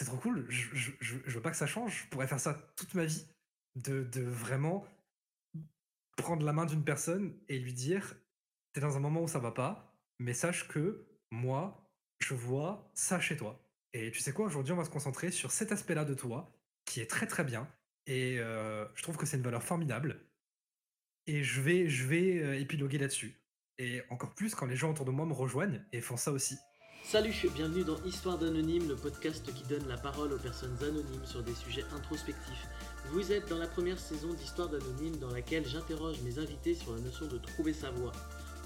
c'est trop cool. Je, veux pas que ça change. Je pourrais faire ça toute ma vie. De, de vraiment prendre la main d'une personne et lui dire T'es dans un moment où ça va pas, mais sache que moi, je vois ça chez toi. Et tu sais quoi, aujourd'hui, on va se concentrer sur cet aspect-là de toi, qui est très très bien. Et euh, je trouve que c'est une valeur formidable. Et je vais, je vais euh, épiloguer là-dessus. Et encore plus quand les gens autour de moi me rejoignent et font ça aussi. Salut, bienvenue dans Histoire d'Anonyme, le podcast qui donne la parole aux personnes anonymes sur des sujets introspectifs. Vous êtes dans la première saison d'Histoire d'Anonyme dans laquelle j'interroge mes invités sur la notion de trouver sa voie.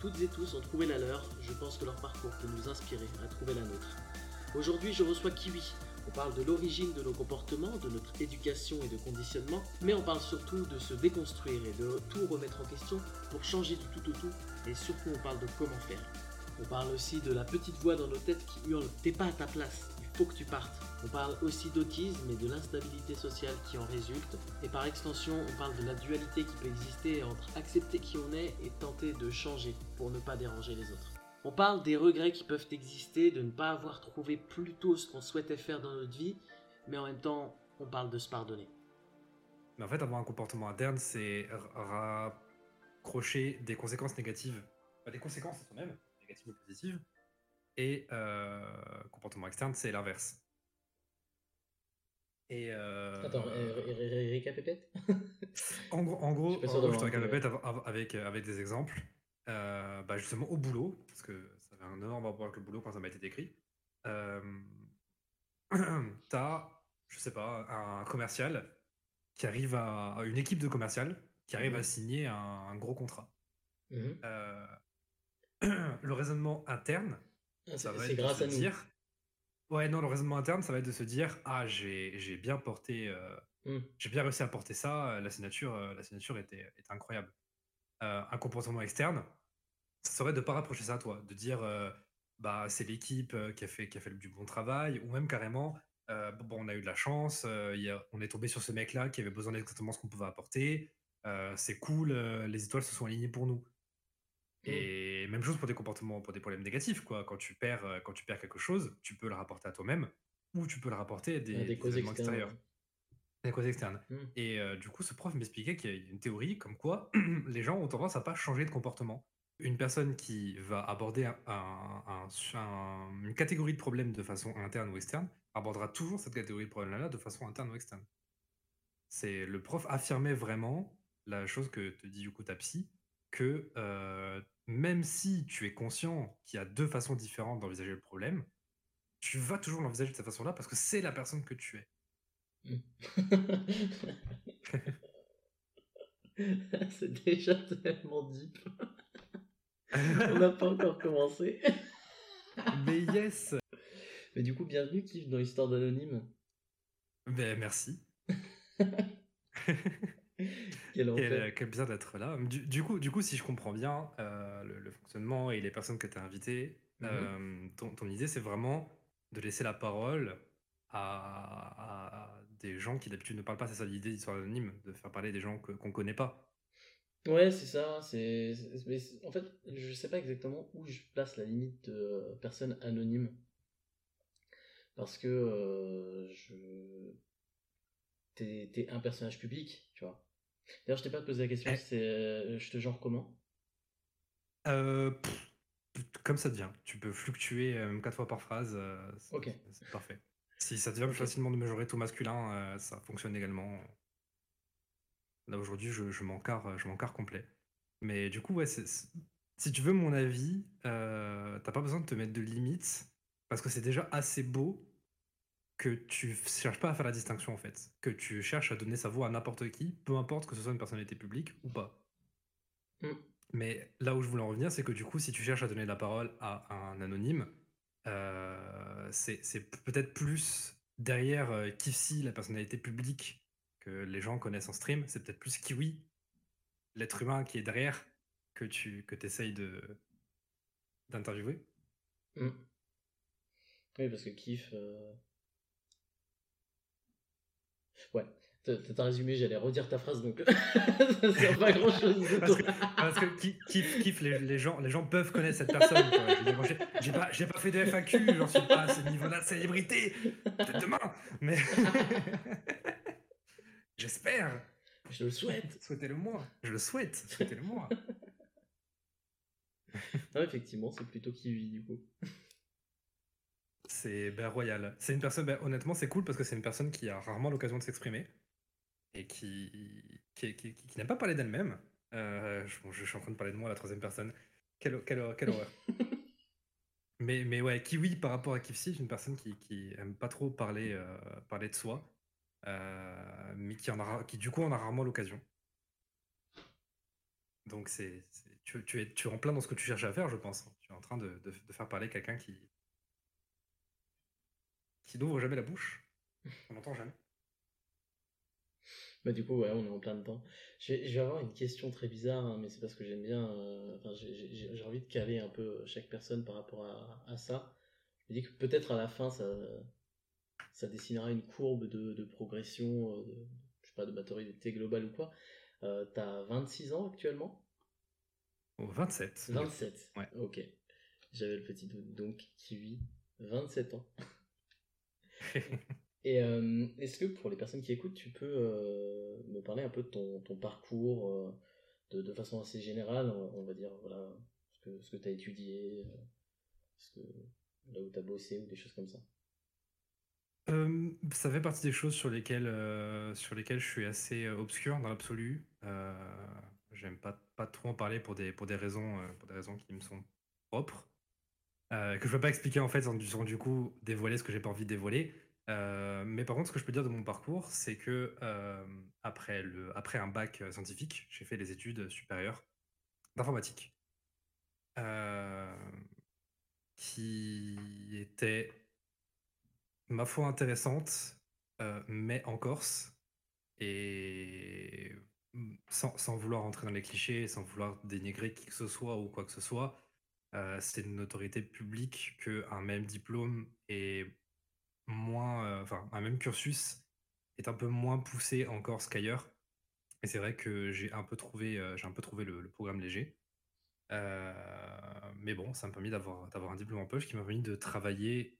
Toutes et tous ont trouvé la leur, je pense que leur parcours peut nous inspirer à trouver la nôtre. Aujourd'hui, je reçois Kiwi. On parle de l'origine de nos comportements, de notre éducation et de conditionnement, mais on parle surtout de se déconstruire et de tout remettre en question pour changer du tout au tout, et surtout on parle de comment faire. On parle aussi de la petite voix dans nos têtes qui hurle T'es pas à ta place, il faut que tu partes. On parle aussi d'autisme et de l'instabilité sociale qui en résulte. Et par extension, on parle de la dualité qui peut exister entre accepter qui on est et tenter de changer pour ne pas déranger les autres. On parle des regrets qui peuvent exister, de ne pas avoir trouvé plus tôt ce qu'on souhaitait faire dans notre vie, mais en même temps, on parle de se pardonner. Mais en fait, avoir un comportement interne, c'est raccrocher des conséquences négatives, des conséquences à soi-même, négatives ou positives, et euh, comportement externe, c'est l'inverse. Et euh... Attends, récapépète En gros, en gros, je, te récapépète avec, avec des exemples. Euh, bah justement, au boulot, parce que ça avait un énorme rapport avec le boulot quand ça m'a été décrit. Euh, T'as, je sais pas, un commercial qui arrive à, une équipe de commercial qui arrive à mhm. signer un, gros contrat. Mhm. Euh, le raisonnement interne, ah, ça va être grâce de se dire. Ouais, non, le raisonnement interne, ça va être de se dire Ah, j'ai bien porté. Euh, mmh. J'ai bien réussi à porter ça. La signature, euh, la signature était, était incroyable. Euh, un comportement externe, ça serait de ne pas rapprocher ça à toi, de dire bah c'est l'équipe qui a fait qui a fait du bon travail, ou même carrément bon on a eu de la chance, on est tombé sur ce mec-là qui avait besoin d'exactement ce qu'on pouvait apporter, c'est cool, les étoiles se sont alignées pour nous. Mmh. Et même chose pour des comportements, pour des problèmes négatifs, quoi. Quand tu perds, euh, quand tu perds quelque chose, tu peux le rapporter à toi-même ou tu peux le rapporter à des, des, causes extérieures. Des causes externes. Mmh. Et euh, du coup, ce prof m'expliquait qu'il y a une théorie comme quoi les gens ont tendance à pas changer de comportement. Une personne qui va aborder un, une catégorie de problèmes de façon interne ou externe abordera toujours cette catégorie de problèmes-là de façon interne ou externe. C'est le prof affirmait vraiment la chose que te dit du coup ta psy, que euh, même si tu es conscient qu'il y a deux façons différentes d'envisager le problème, tu vas toujours l'envisager de cette façon-là parce que c'est la personne que tu es. Mmh. c'est déjà tellement deep. On n'a pas encore commencé. Mais yes Mais du coup, bienvenue Kif dans l'histoire d'Anonyme. Ben merci. quel, euh, quel, plaisir d'être là. Du, coup, du coup, si je comprends bien euh, le, fonctionnement et les personnes que tu as invitées, mhm. euh, ton, idée, c'est vraiment de laisser la parole à, des gens qui d'habitude ne parlent pas. C'est ça l'idée d'histoire anonyme, de faire parler des gens qu'on ne connaît pas. Ouais, c'est ça. C'est, en fait, je sais pas exactement où je place la limite de personne anonyme. Parce que je... t'es, es un personnage public, tu vois. D'ailleurs, je t'ai pas posé la question, eh. c'est euh, je te genre comment? Euh, Comme ça devient. Tu peux fluctuer euh, même quatre fois par phrase. ok. C'est parfait. Si ça devient plus facilement de mesurer tout masculin, ça fonctionne également. Là aujourd'hui, je, je m'encarre, je complet. Mais du coup, ouais, si tu veux mon avis, t'as pas besoin de te mettre de limites parce que c'est déjà assez beau que tu cherches pas à faire la distinction en fait, que tu cherches à donner sa voix à n'importe qui, peu importe que ce soit une personnalité publique ou pas. Mm. Mais là où je voulais en revenir, c'est que du coup, si tu cherches à donner la parole à un anonyme, euh, c'est peut-être plus derrière euh, Kifsi, la personnalité publique que les gens connaissent en stream, c'est peut-être plus Kiwi, l'être humain qui est derrière, que tu que essayes d'interviewer. Mm. Oui, parce que Kif, euh, Ouais. T'as un résumé, j'allais redire ta phrase, donc ça sert pas grand chose. parce, que, parce que kiff, kiff, les, gens, les gens peuvent connaître cette personne. J'ai pas, pas, fait de FAQ, j'en suis pas à ce niveau-là de célébrité. Peut-être demain, mais j'espère. Je le souhaite. Souhaitez-le moi. Je le souhaite. Souhaitez-le moi. non, effectivement, c'est plutôt kiwi du coup. C'est ben, royal. C'est une personne, ben, honnêtement, c'est cool parce que c'est une personne qui a rarement l'occasion de s'exprimer et qui, qui, qui, n'aime pas parler d'elle-même. Euh, je, suis en train de parler de moi à la troisième personne. Quelle, quelle, quelle horreur. mais, mais ouais, Kiwi par rapport à Kifsi, c'est une personne qui, qui aime pas trop parler, euh, parler de soi, euh, mais qui, en a, qui du coup en a rarement l'occasion. Donc c'est, tu, tu, es, tu es en plein dans ce que tu cherches à faire, je pense. Tu es en train de, de, faire parler quelqu'un qui, qui n'ouvre jamais la bouche. On n'entend jamais. Bah, du coup, ouais, on est en plein dedans. Je vais, avoir une question très bizarre, hein, mais c'est parce que j'aime bien. Euh, enfin, j'ai envie de caler un peu chaque personne par rapport à, ça. Je me dis que peut-être à la fin, ça, ça dessinera une courbe de, progression, euh, de, je sais pas, de maturité globale ou quoi. Euh, T'as 26 ans actuellement? Oh, 27. 27, ouais. ok. J'avais le petit doute. Donc, Kiwi, 27 ans. Et euh, est-ce que pour les personnes qui écoutent, tu peux euh, me parler un peu de ton, parcours euh, de, façon assez générale, on va dire, voilà, ce que, tu as étudié, là où tu as bossé ou des choses comme ça? Ça fait partie des choses sur lesquelles, sur lesquelles je suis assez obscur dans l'absolu. J'aime pas, pas trop en parler pour des, pour des, raisons, pour des raisons qui me sont propres. Que je ne peux pas expliquer en fait sans, sans du coup dévoiler ce que j'ai pas envie de dévoiler. Euh, mais par contre, ce que je peux dire de mon parcours, c'est que euh, après, le, après un bac euh, scientifique, j'ai fait des études supérieures d'informatique, qui étaient, ma foi, intéressantes, mais en Corse, et sans, sans, vouloir entrer dans les clichés, sans vouloir dénigrer qui que ce soit ou quoi que ce soit, c'est une autorité publique qu'un même diplôme est moins, euh, enfin, un même cursus est un peu moins poussé en Corse qu'ailleurs. Et c'est vrai que j'ai un peu trouvé, euh, le, programme léger. Euh, mais bon, ça m'a permis d'avoir, un diplôme en poche qui m'a permis de travailler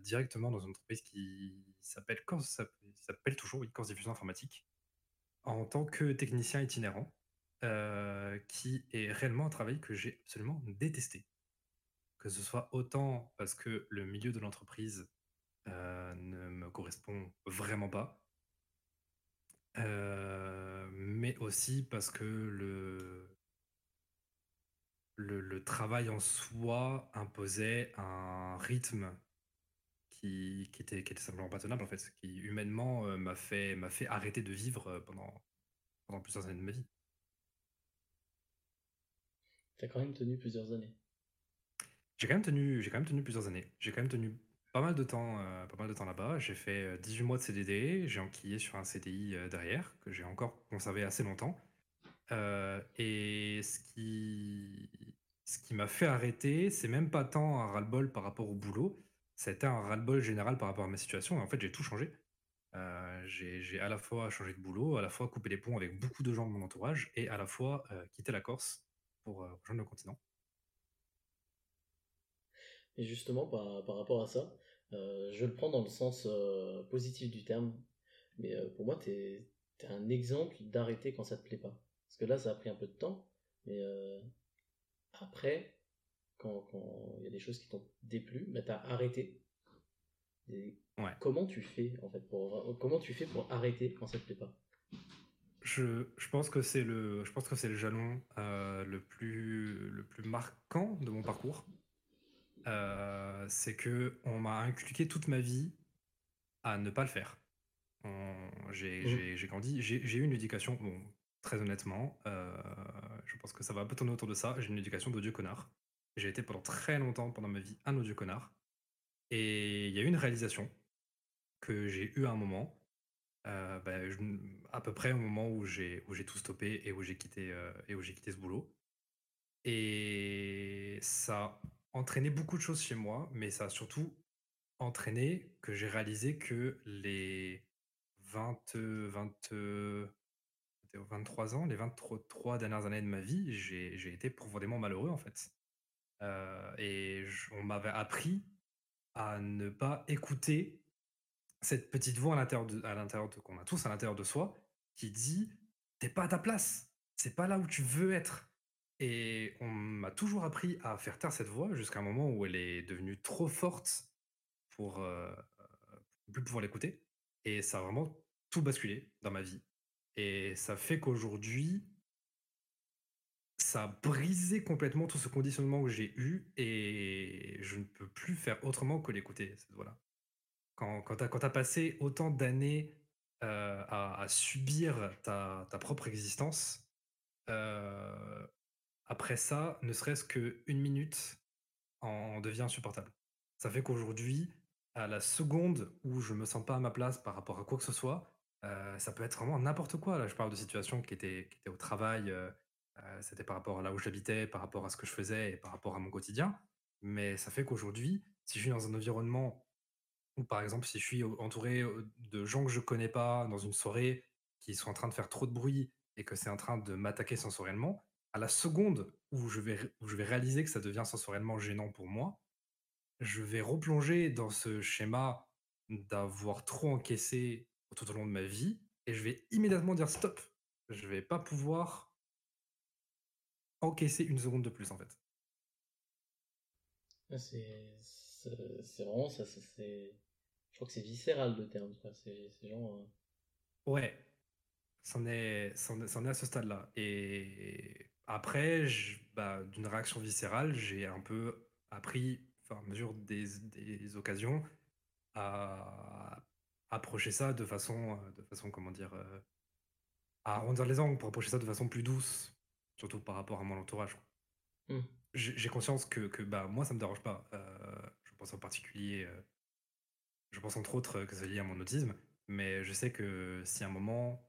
directement dans une entreprise qui s'appelle Corse, toujours oui, Corse Diffusion Informatique, en tant que technicien itinérant, qui est réellement un travail que j'ai absolument détesté. Que ce soit autant parce que le milieu de l'entreprise euh, ne me correspond vraiment pas. Euh, mais aussi parce que le, travail en soi imposait un rythme qui, était, simplement pas tenable, en fait, qui humainement euh, m'a fait, fait arrêter de vivre pendant plusieurs années de ma vie. T'as quand même tenu plusieurs années. J'ai quand même tenu, j'ai quand même tenu plusieurs années. J'ai quand même tenu pas mal de temps, euh, pas mal de temps là-bas. J'ai fait 18 euh, mois de CDD, j'ai enquillé sur un CDI euh, derrière, que j'ai encore conservé assez longtemps. et ce qui, ce qui m'a fait arrêter, c'est même pas tant un ras-le-bol par rapport au boulot, c'était un ras-le-bol général par rapport à ma situation. Et en fait, j'ai tout changé. j'ai à la fois changé de boulot, à la fois coupé les ponts avec beaucoup de gens de mon entourage, et à la fois quitté la Corse pour rejoindre le continent. Et justement, par, par rapport à ça, euh, je le prends dans le sens euh, positif du terme, mais euh, pour moi, tu es, un exemple d'arrêter quand ça te plaît pas. Parce que là, ça a pris un peu de temps, mais après, quand il y a des choses qui t'ont déplu, bah, tu as arrêté. Comment tu fais en fait pour comment tu fais pour arrêter quand ça te plaît pas? Je, je, pense que c'est le je pense que c'est le jalon le plus le plus marquant de mon parcours euh, c'est que on m'a inculqué toute ma vie à ne pas le faire. Mmh. J'ai grandi, j'ai eu une éducation, bon, très honnêtement, euh, je pense que ça va un peu tourner autour de ça. J'ai une éducation d'odieux connard. J'ai été pendant très longtemps, pendant ma vie, un odieux connard. Et il y a eu une réalisation que j'ai eu à un moment, euh, bah, à peu près au moment où j'ai tout stoppé et où j'ai quitté, et où j'ai quitté ce boulot. Et ça entraîné beaucoup de choses chez moi, mais ça a surtout entraîné que j'ai réalisé que les 20, 20, 23 ans, les 23 dernières années de ma vie, j'ai j'ai été profondément malheureux, en fait. Heu et on m'avait appris à ne pas écouter cette petite voix à l'intérieur de à l'intérieur de qu'on a tous à l'intérieur de soi, qui dit: t'es pas à ta place, c'est pas là où tu veux être» et on m'a toujours appris à faire taire cette voix jusqu'à un moment où elle est devenue trop forte pour, heu, plus pouvoir l'écouter. Et ça a vraiment tout basculé dans ma vie. Et ça fait qu'aujourd'hui ça a brisé complètement tout ce conditionnement que j'ai eu et je ne peux plus faire autrement que l'écouter, cette voix-là. Quand quand tu as passé autant d'années, heu, à subir ta propre existence, heu, après ça, ne serait-ce qu'une minute en devient insupportable. Ça fait qu'aujourd'hui, à la seconde où je me sens pas à ma place par rapport à quoi que ce soit, heu, ça peut être vraiment n'importe quoi. Là, je parle de situations qui étaient qui étaient au travail, c'était par rapport à là où j'habitais, par rapport à ce que je faisais et par rapport à mon quotidien. Mais ça fait qu'aujourd'hui, si je suis dans un environnement ou par exemple, si je suis entouré, de gens que je connais pas dans une soirée, qui sont en train de faire trop de bruit et que c'est en train de m'attaquer sensoriellement, à la seconde où je vais réaliser que ça devient sensoriellement gênant pour moi, je vais replonger dans ce schéma d'avoir trop encaissé tout au long de ma vie et je vais immédiatement dire: «Stop!» je vais pas pouvoir encaisser une seconde de plus, en fait. C'est vraiment ça, c'est je crois que c'est viscéral le terme. C'est genre, heu Ouais, c'en est est à ce stade-là et après bah, d'une réaction viscérale, j'ai un peu appris, à mesure des des occasions, à approcher ça de façon, heu, de façon, comment dire? Heu, à arrondir les angles pour approcher ça de façon plus douce, surtout par rapport à mon entourage. Mmh. J'ai conscience que que, bah, moi ça me dérange pas, en particulier, heu je pense entre autres, heu, que c'est lié à mon autisme, mais je sais que si à un moment,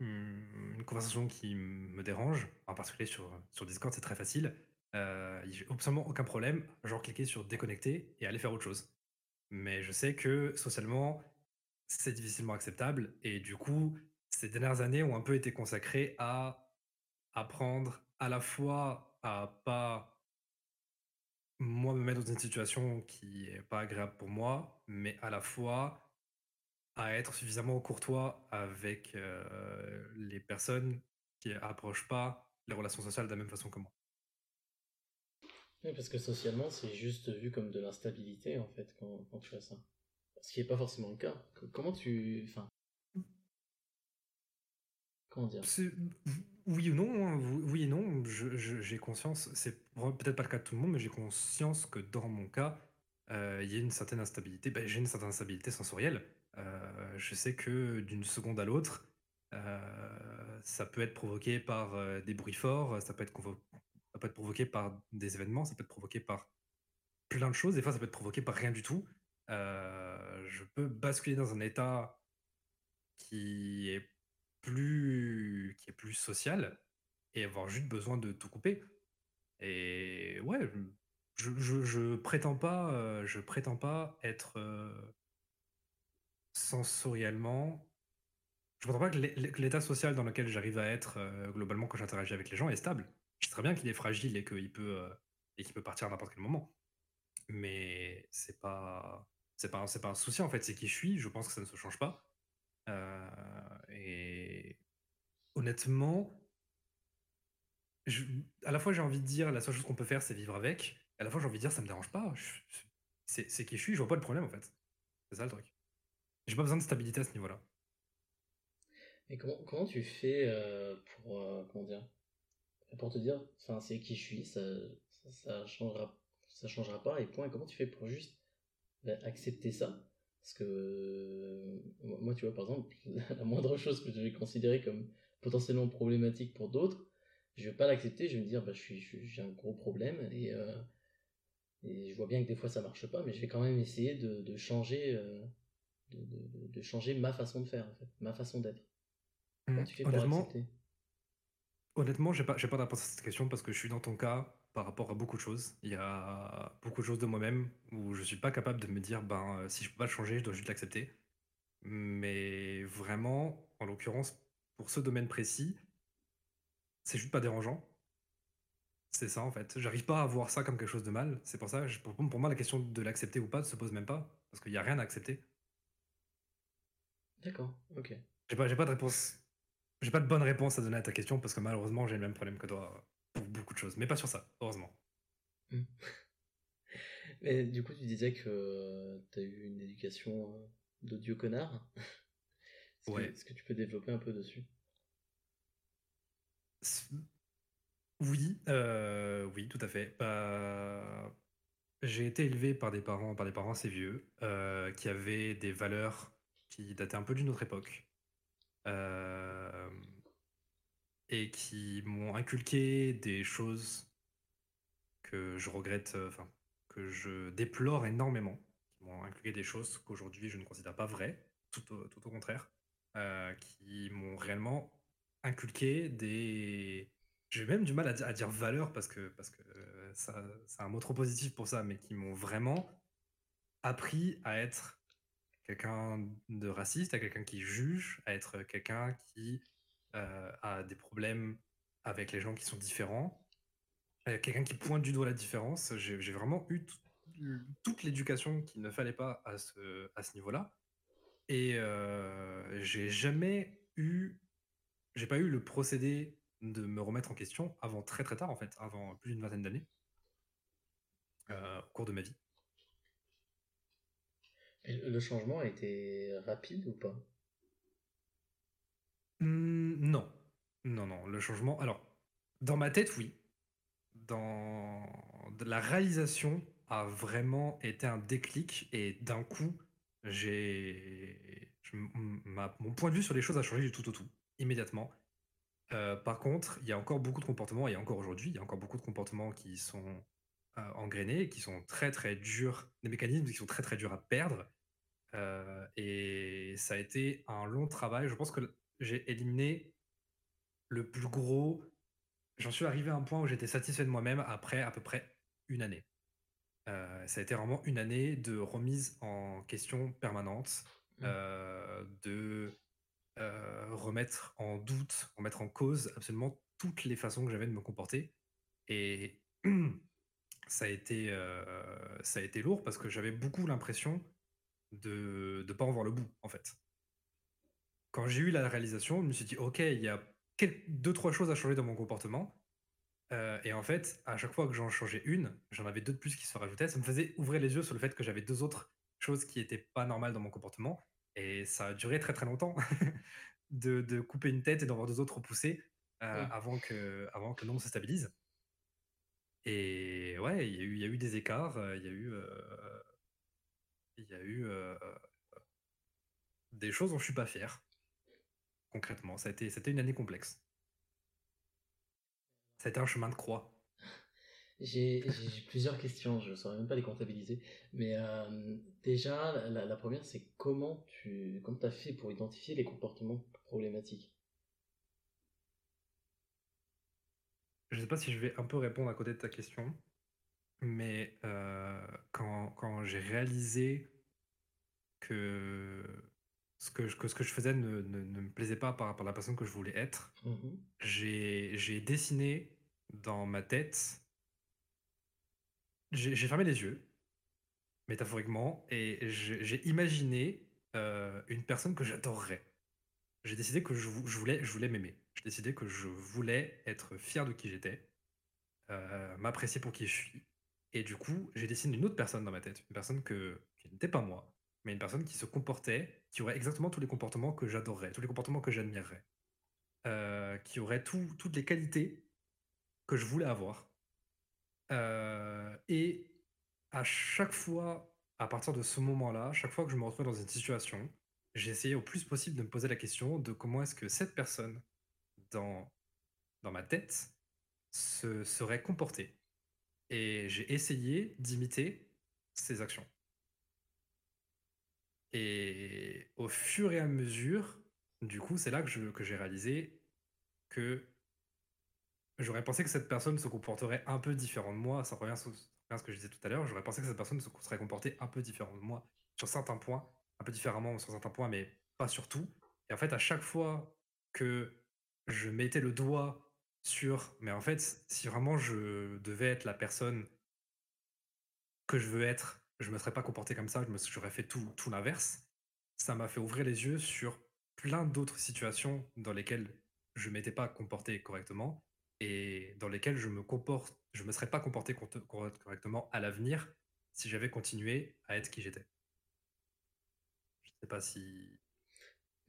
mmh, une conversation qui me dérange, en particulier sur, sur Discord, c'est très facile, heu, j'ai absolument aucun problème, genre cliquer sur déconnecter et aller faire autre chose. Mais je sais que socialement, c'est difficilement acceptable et du coup, ces dernières années ont un peu été consacrées à apprendre à la fois à pas moi, me mettre dans une situation qui est pas agréable pour moi, mais à la fois à être suffisamment courtois avec, heu, les personnes qui approchent pas les relations sociales de la même façon que moi. Oui, parce que socialement, c'est juste vu comme de l'instabilité, en fait, quand tu fais ça. Ce qui est pas forcément le cas. Co comment tu comment dire? Oui ou non, hein, oui et non, j'ai conscience, c'est peut-être pas le cas de tout le monde, mais j'ai conscience que dans mon cas, heu, il y a une certaine instabilité, bah, j'ai une certaine instabilité sensorielle. Heu, je sais que d'une seconde à l'autre, heu, ça peut être provoqué par, des bruits forts, ça peut être ça peut être provoqué par des événements, ça peut être provoqué par plein de choses, des fois ça peut être provoqué par rien du tout. Je peux basculer dans un état qui est plus qui est plus social et avoir juste besoin de tout couper et ouais, je je prétends pas, heu, je prétends pas être, heu sensoriellement je prétends pas que l'é l'é que l'état social dans lequel j'arrive à être, heu, globalement quand j'interagis avec les gens est stable. Je sais très bien qu'il est fragile et qu'il peut, et qu'il peut partir à n'importe quel moment. Mais c'est pas c'est pas c'est pas un souci en fait, c'est qui je suis, je pense que ça ne se change pas. Heu et honnêtement à la fois j'ai envie de dire la seule chose qu'on peut faire, c'est vivre avec, à la fois j'ai envie de dire ça me dérange pas, c'est qui je suis, je vois pas le problème en fait. C'est ça le truc. J'ai pas besoin de stabilité à ce niveau-là. Et comment comment tu fais, heu, pour, heu, comment? Pour te dire: «Enfin, c'est qui je suis, ça ça changera ça changera pas et point» comment tu fais pour juste, bah, accepter ça? Parce que, moi moi, tu vois, par exemple, la moindre chose que je vais considérer comme potentiellement problématique pour d'autres, je vais pas l'accepter, je vais me dire: «Bah, je je j'ai un gros problème et heu et je vois bien que des fois ça marche pas, mais je vais quand même essayer de de changer, heu, de de changer ma façon de faire, en fait, ma façon d'être». Mmh, honnêtement honnêtement, j'ai pas j'ai pas de réponse à cette question parce que je suis dans ton cas par rapport à beaucoup de choses. Il y a beaucoup de choses de moi-même où je suis pas capable de me dire: «Ben, heu, si je peux pas le changer, je dois juste l'accepter». Mais vraiment, en l'occurrence, pour ce domaine précis, c'est juste pas dérangeant. C'est ça en fait. J'arrive pas à voir ça comme quelque chose de mal. C'est pour ça, pour, pour moi, la question de l'accepter ou pas ne se pose même pas. Parce qu'il n'y a rien à accepter. D'accord, ok. J'ai pas, pas de réponse. J'ai pas de bonne réponse à donner à ta question parce que malheureusement, j'ai le même problème que toi pour beaucoup de choses. Mais pas sur ça, heureusement. Hmm. Mais du coup, tu disais que tu as eu une éducation euh, de Dieu connard. Est-ce que tu peux développer un peu dessus? Oui, euh, oui, tout à fait. Bah, j'ai été élevé par des parents, par des parents assez vieux, euh, qui avaient des valeurs qui dataient un peu d'une autre époque, euh, et qui m'ont inculqué des choses que je regrette, enfin, que je déplore énormément, qui m'ont inculqué des choses qu'aujourd'hui je ne considère pas vraies, tout au contraire, qui m'ont réellement inculqué des j'ai même du mal à, à dire valeur parce que, parce que euh, ça, c'est un mot trop positif pour ça, mais qui m'ont vraiment appris à être quelqu'un de raciste, à quelqu'un qui juge, à être quelqu'un qui euh, a des problèmes avec les gens qui sont différents, euh, quelqu'un qui pointe du doigt la différence. J'ai vraiment eu toute l'éducation qu'il ne fallait pas à ce, niveau-là. Et j'ai jamais eu, j'ai pas eu le procédé de me remettre en question avant très très tard en fait, avant plus d'une vingtaine d'années, euh, au cours de ma vie. le changement a été rapide ou pas? Mmh, Non, non, non. Le changement, alors dans ma tête, oui. Dans la réalisation a vraiment été un déclic et d'un coup, j'ai mon point de vue sur les choses a changé du tout au tout immédiatement. Euh, par contre, il y a encore beaucoup de comportements, et encore aujourd'hui, il y a encore beaucoup de comportements qui sont euh, engrainés, qui sont très très durs, des mécanismes qui sont très très durs à perdre. Euh, et ça a été un long travail. Je pense que j'ai éliminé le plus gros. J'en suis arrivé à un point où j'étais satisfait de moi-même après à peu près une année. ça a été vraiment une année de remise en question permanente, mmh. de euh, remettre en doute, remettre en cause absolument toutes les façons que j'avais de me comporter. Et ça a été, euh, ça a été lourd parce que j'avais beaucoup l'impression de ne pas en voir le bout, en fait. Quand j'ai eu la réalisation, je me suis dit, ok, il y a deux, trois choses à changer dans mon comportement. Euh, et en fait, à chaque fois que j'en changeais une, j'en avais deux de plus qui se rajoutaient. Ça me faisait ouvrir les yeux sur le fait que j'avais deux autres choses qui n'étaient pas normales dans mon comportement. Et ça a duré très très longtemps de, couper une tête et d'en voir deux autres repousser euh, avant, que, avant que le nombre se stabilise. Et ouais, il y, a eu, y a eu des écarts, il y a eu, euh, il y a eu des choses dont je suis pas fier, concrètement. Ça a été, c'était une année complexe. Ça a été un chemin de croix. J'ai plusieurs questions, je ne saurais même pas les comptabiliser. Mais euh, déjà, la, première, c'est comment tu comment as fait pour identifier les comportements problématiques? Je ne sais pas si je vais un peu répondre à côté de ta question, mais euh, quand, quand j'ai réalisé que ce que, je, que ce que je faisais ne, ne, me plaisait pas par rapport à la personne que je voulais être, mmh j'ai dessiné dans ma tête j'ai fermé les yeux, métaphoriquement, et j'ai imaginé euh, une personne que j'adorerais. J'ai décidé que je, voulais, je voulais m'aimer. J'ai décidé que je voulais être fier de qui j'étais, euh, m'apprécier pour qui je suis. Et du coup, j'ai dessiné une autre personne dans ma tête, une personne que, qui n'était pas moi, mais une personne qui se comportait, qui aurait exactement tous les comportements que j'adorerais, tous les comportements que j'admirerais, euh, qui aurait toutes les qualités que je voulais avoir. Euh, et à chaque fois, à partir de ce moment-là, chaque fois que je me retrouvais dans une situation, j'ai essayé au plus possible de me poser la question de comment est-ce que cette personne, dans, dans ma tête, se serait comportée. Et j'ai essayé d'imiter ses actions. Et au fur et à mesure, du coup, c'est là que, j'ai réalisé que J'aurais pensé que cette personne se comporterait un peu différent de moi. Ça revient à ce que je disais tout à l'heure. J'aurais pensé que cette personne se serait comportée un peu différent de moi sur certains points un peu différemment sur certains points, mais pas sur tout. Et en fait, à chaque fois que je mettais le doigt sur, mais en fait, si vraiment je devais être la personne que je veux être, je me serais pas comporté comme ça, j'aurais fait tout, tout l'inverse. Ça m'a fait ouvrir les yeux sur plein d'autres situations dans lesquelles je m'étais pas comporté correctement et dans lesquelles je me comporte, je me serais pas comporté correctement à l'avenir si j'avais continué à être qui j'étais. Je sais pas si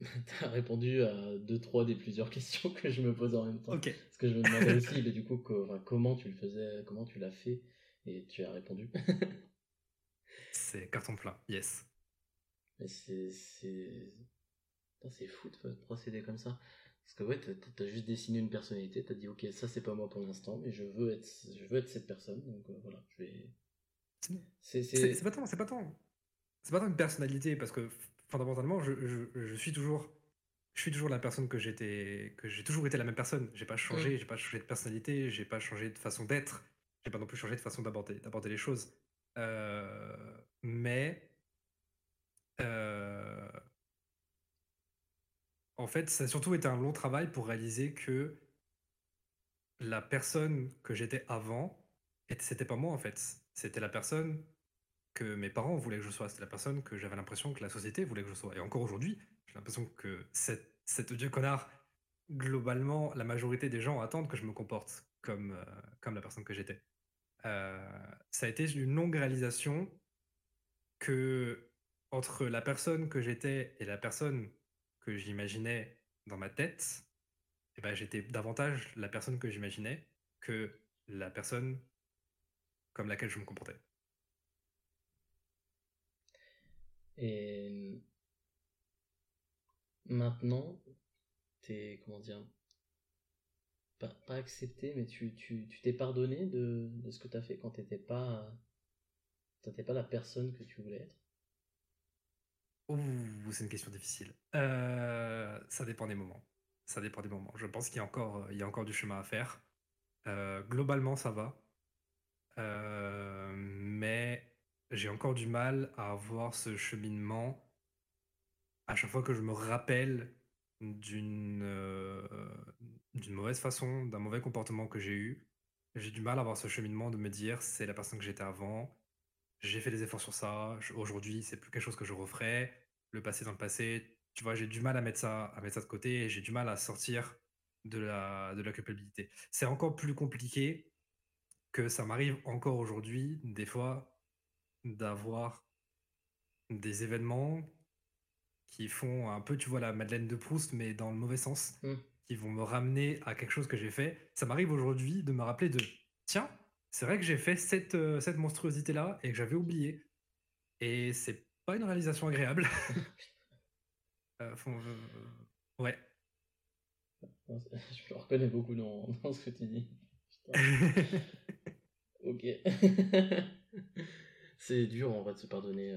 tu as répondu à deux, trois des plusieurs questions que je me pose en même temps. Ok. Parce que je me demandais aussi, mais du coup, comment tu le faisais, comment tu l'as fait, et tu as répondu. c'est carton plein, yes. Mais c'est. C'est fou de procéder comme ça. Parce que ouais, t'as as juste dessiné une personnalité, t'as dit ok, ça c'est pas moi pour l'instant, mais je veux être, je veux être cette personne, donc euh, voilà, je vais. C'est pas tant, c'est pas tant, c'est pas tant une personnalité parce que fondamentalement, je, suis toujours, je suis toujours la personne que j'étais, que j'ai toujours été la même personne. J'ai pas changé, mm. j'ai pas changé de personnalité, j'ai pas changé de façon d'être, j'ai pas non plus changé de façon d'aborder, d'aborder les choses. Euh, mais euh, en fait, ça a surtout été un long travail pour réaliser que la personne que j'étais avant, c'était pas moi en fait. C'était la personne que mes parents voulaient que je sois. C'était la personne que j'avais l'impression que la société voulait que je sois. Et encore aujourd'hui, j'ai l'impression que cet dieu connard, globalement, la majorité des gens attendent que je me comporte comme, euh, comme la personne que j'étais. Ça a été une longue réalisation que entre la personne que j'étais et la personne que j'imaginais dans ma tête, eh ben, j'étais davantage la personne que j'imaginais que la personne comme laquelle je me comportais. Et maintenant, t'es, comment dire, pas, accepté, mais tu, tu, tu t'es pardonné de, de ce que t'as fait quand t'étais pas, pas la personne que tu voulais être? Ouh, c'est une question difficile. Euh, ça dépend des moments. Ça dépend des moments. Je pense qu'il y a encore, il y a encore du chemin à faire. Euh, globalement, ça va. Euh, mais j'ai encore du mal à avoir ce cheminement à chaque fois que je me rappelle d'une euh, d'une mauvaise façon, d'un mauvais comportement que j'ai eu. J'ai du mal à avoir ce cheminement de me dire c'est la personne que j'étais avant, j'ai fait des efforts sur ça, aujourd'hui c'est plus quelque chose que je referais, le passé dans le passé, tu vois, j'ai du mal à mettre ça, à mettre ça de côté et j'ai du mal à sortir de la, de la culpabilité. C'est encore plus compliqué que ça m'arrive encore aujourd'hui, des fois, d'avoir des événements qui font un peu, tu vois, la Madeleine de Proust, mais dans le mauvais sens, mmh. qui vont me ramener à quelque chose que j'ai fait. Ça m'arrive aujourd'hui de me rappeler de tiens, c'est vrai que j'ai fait cette, euh, cette monstruosité-là et que j'avais oublié. Et c'est pas une réalisation agréable. Euh, euh, ouais. Je me reconnais beaucoup dans, dans ce que tu dis. ok. C'est dur en vrai de se pardonner.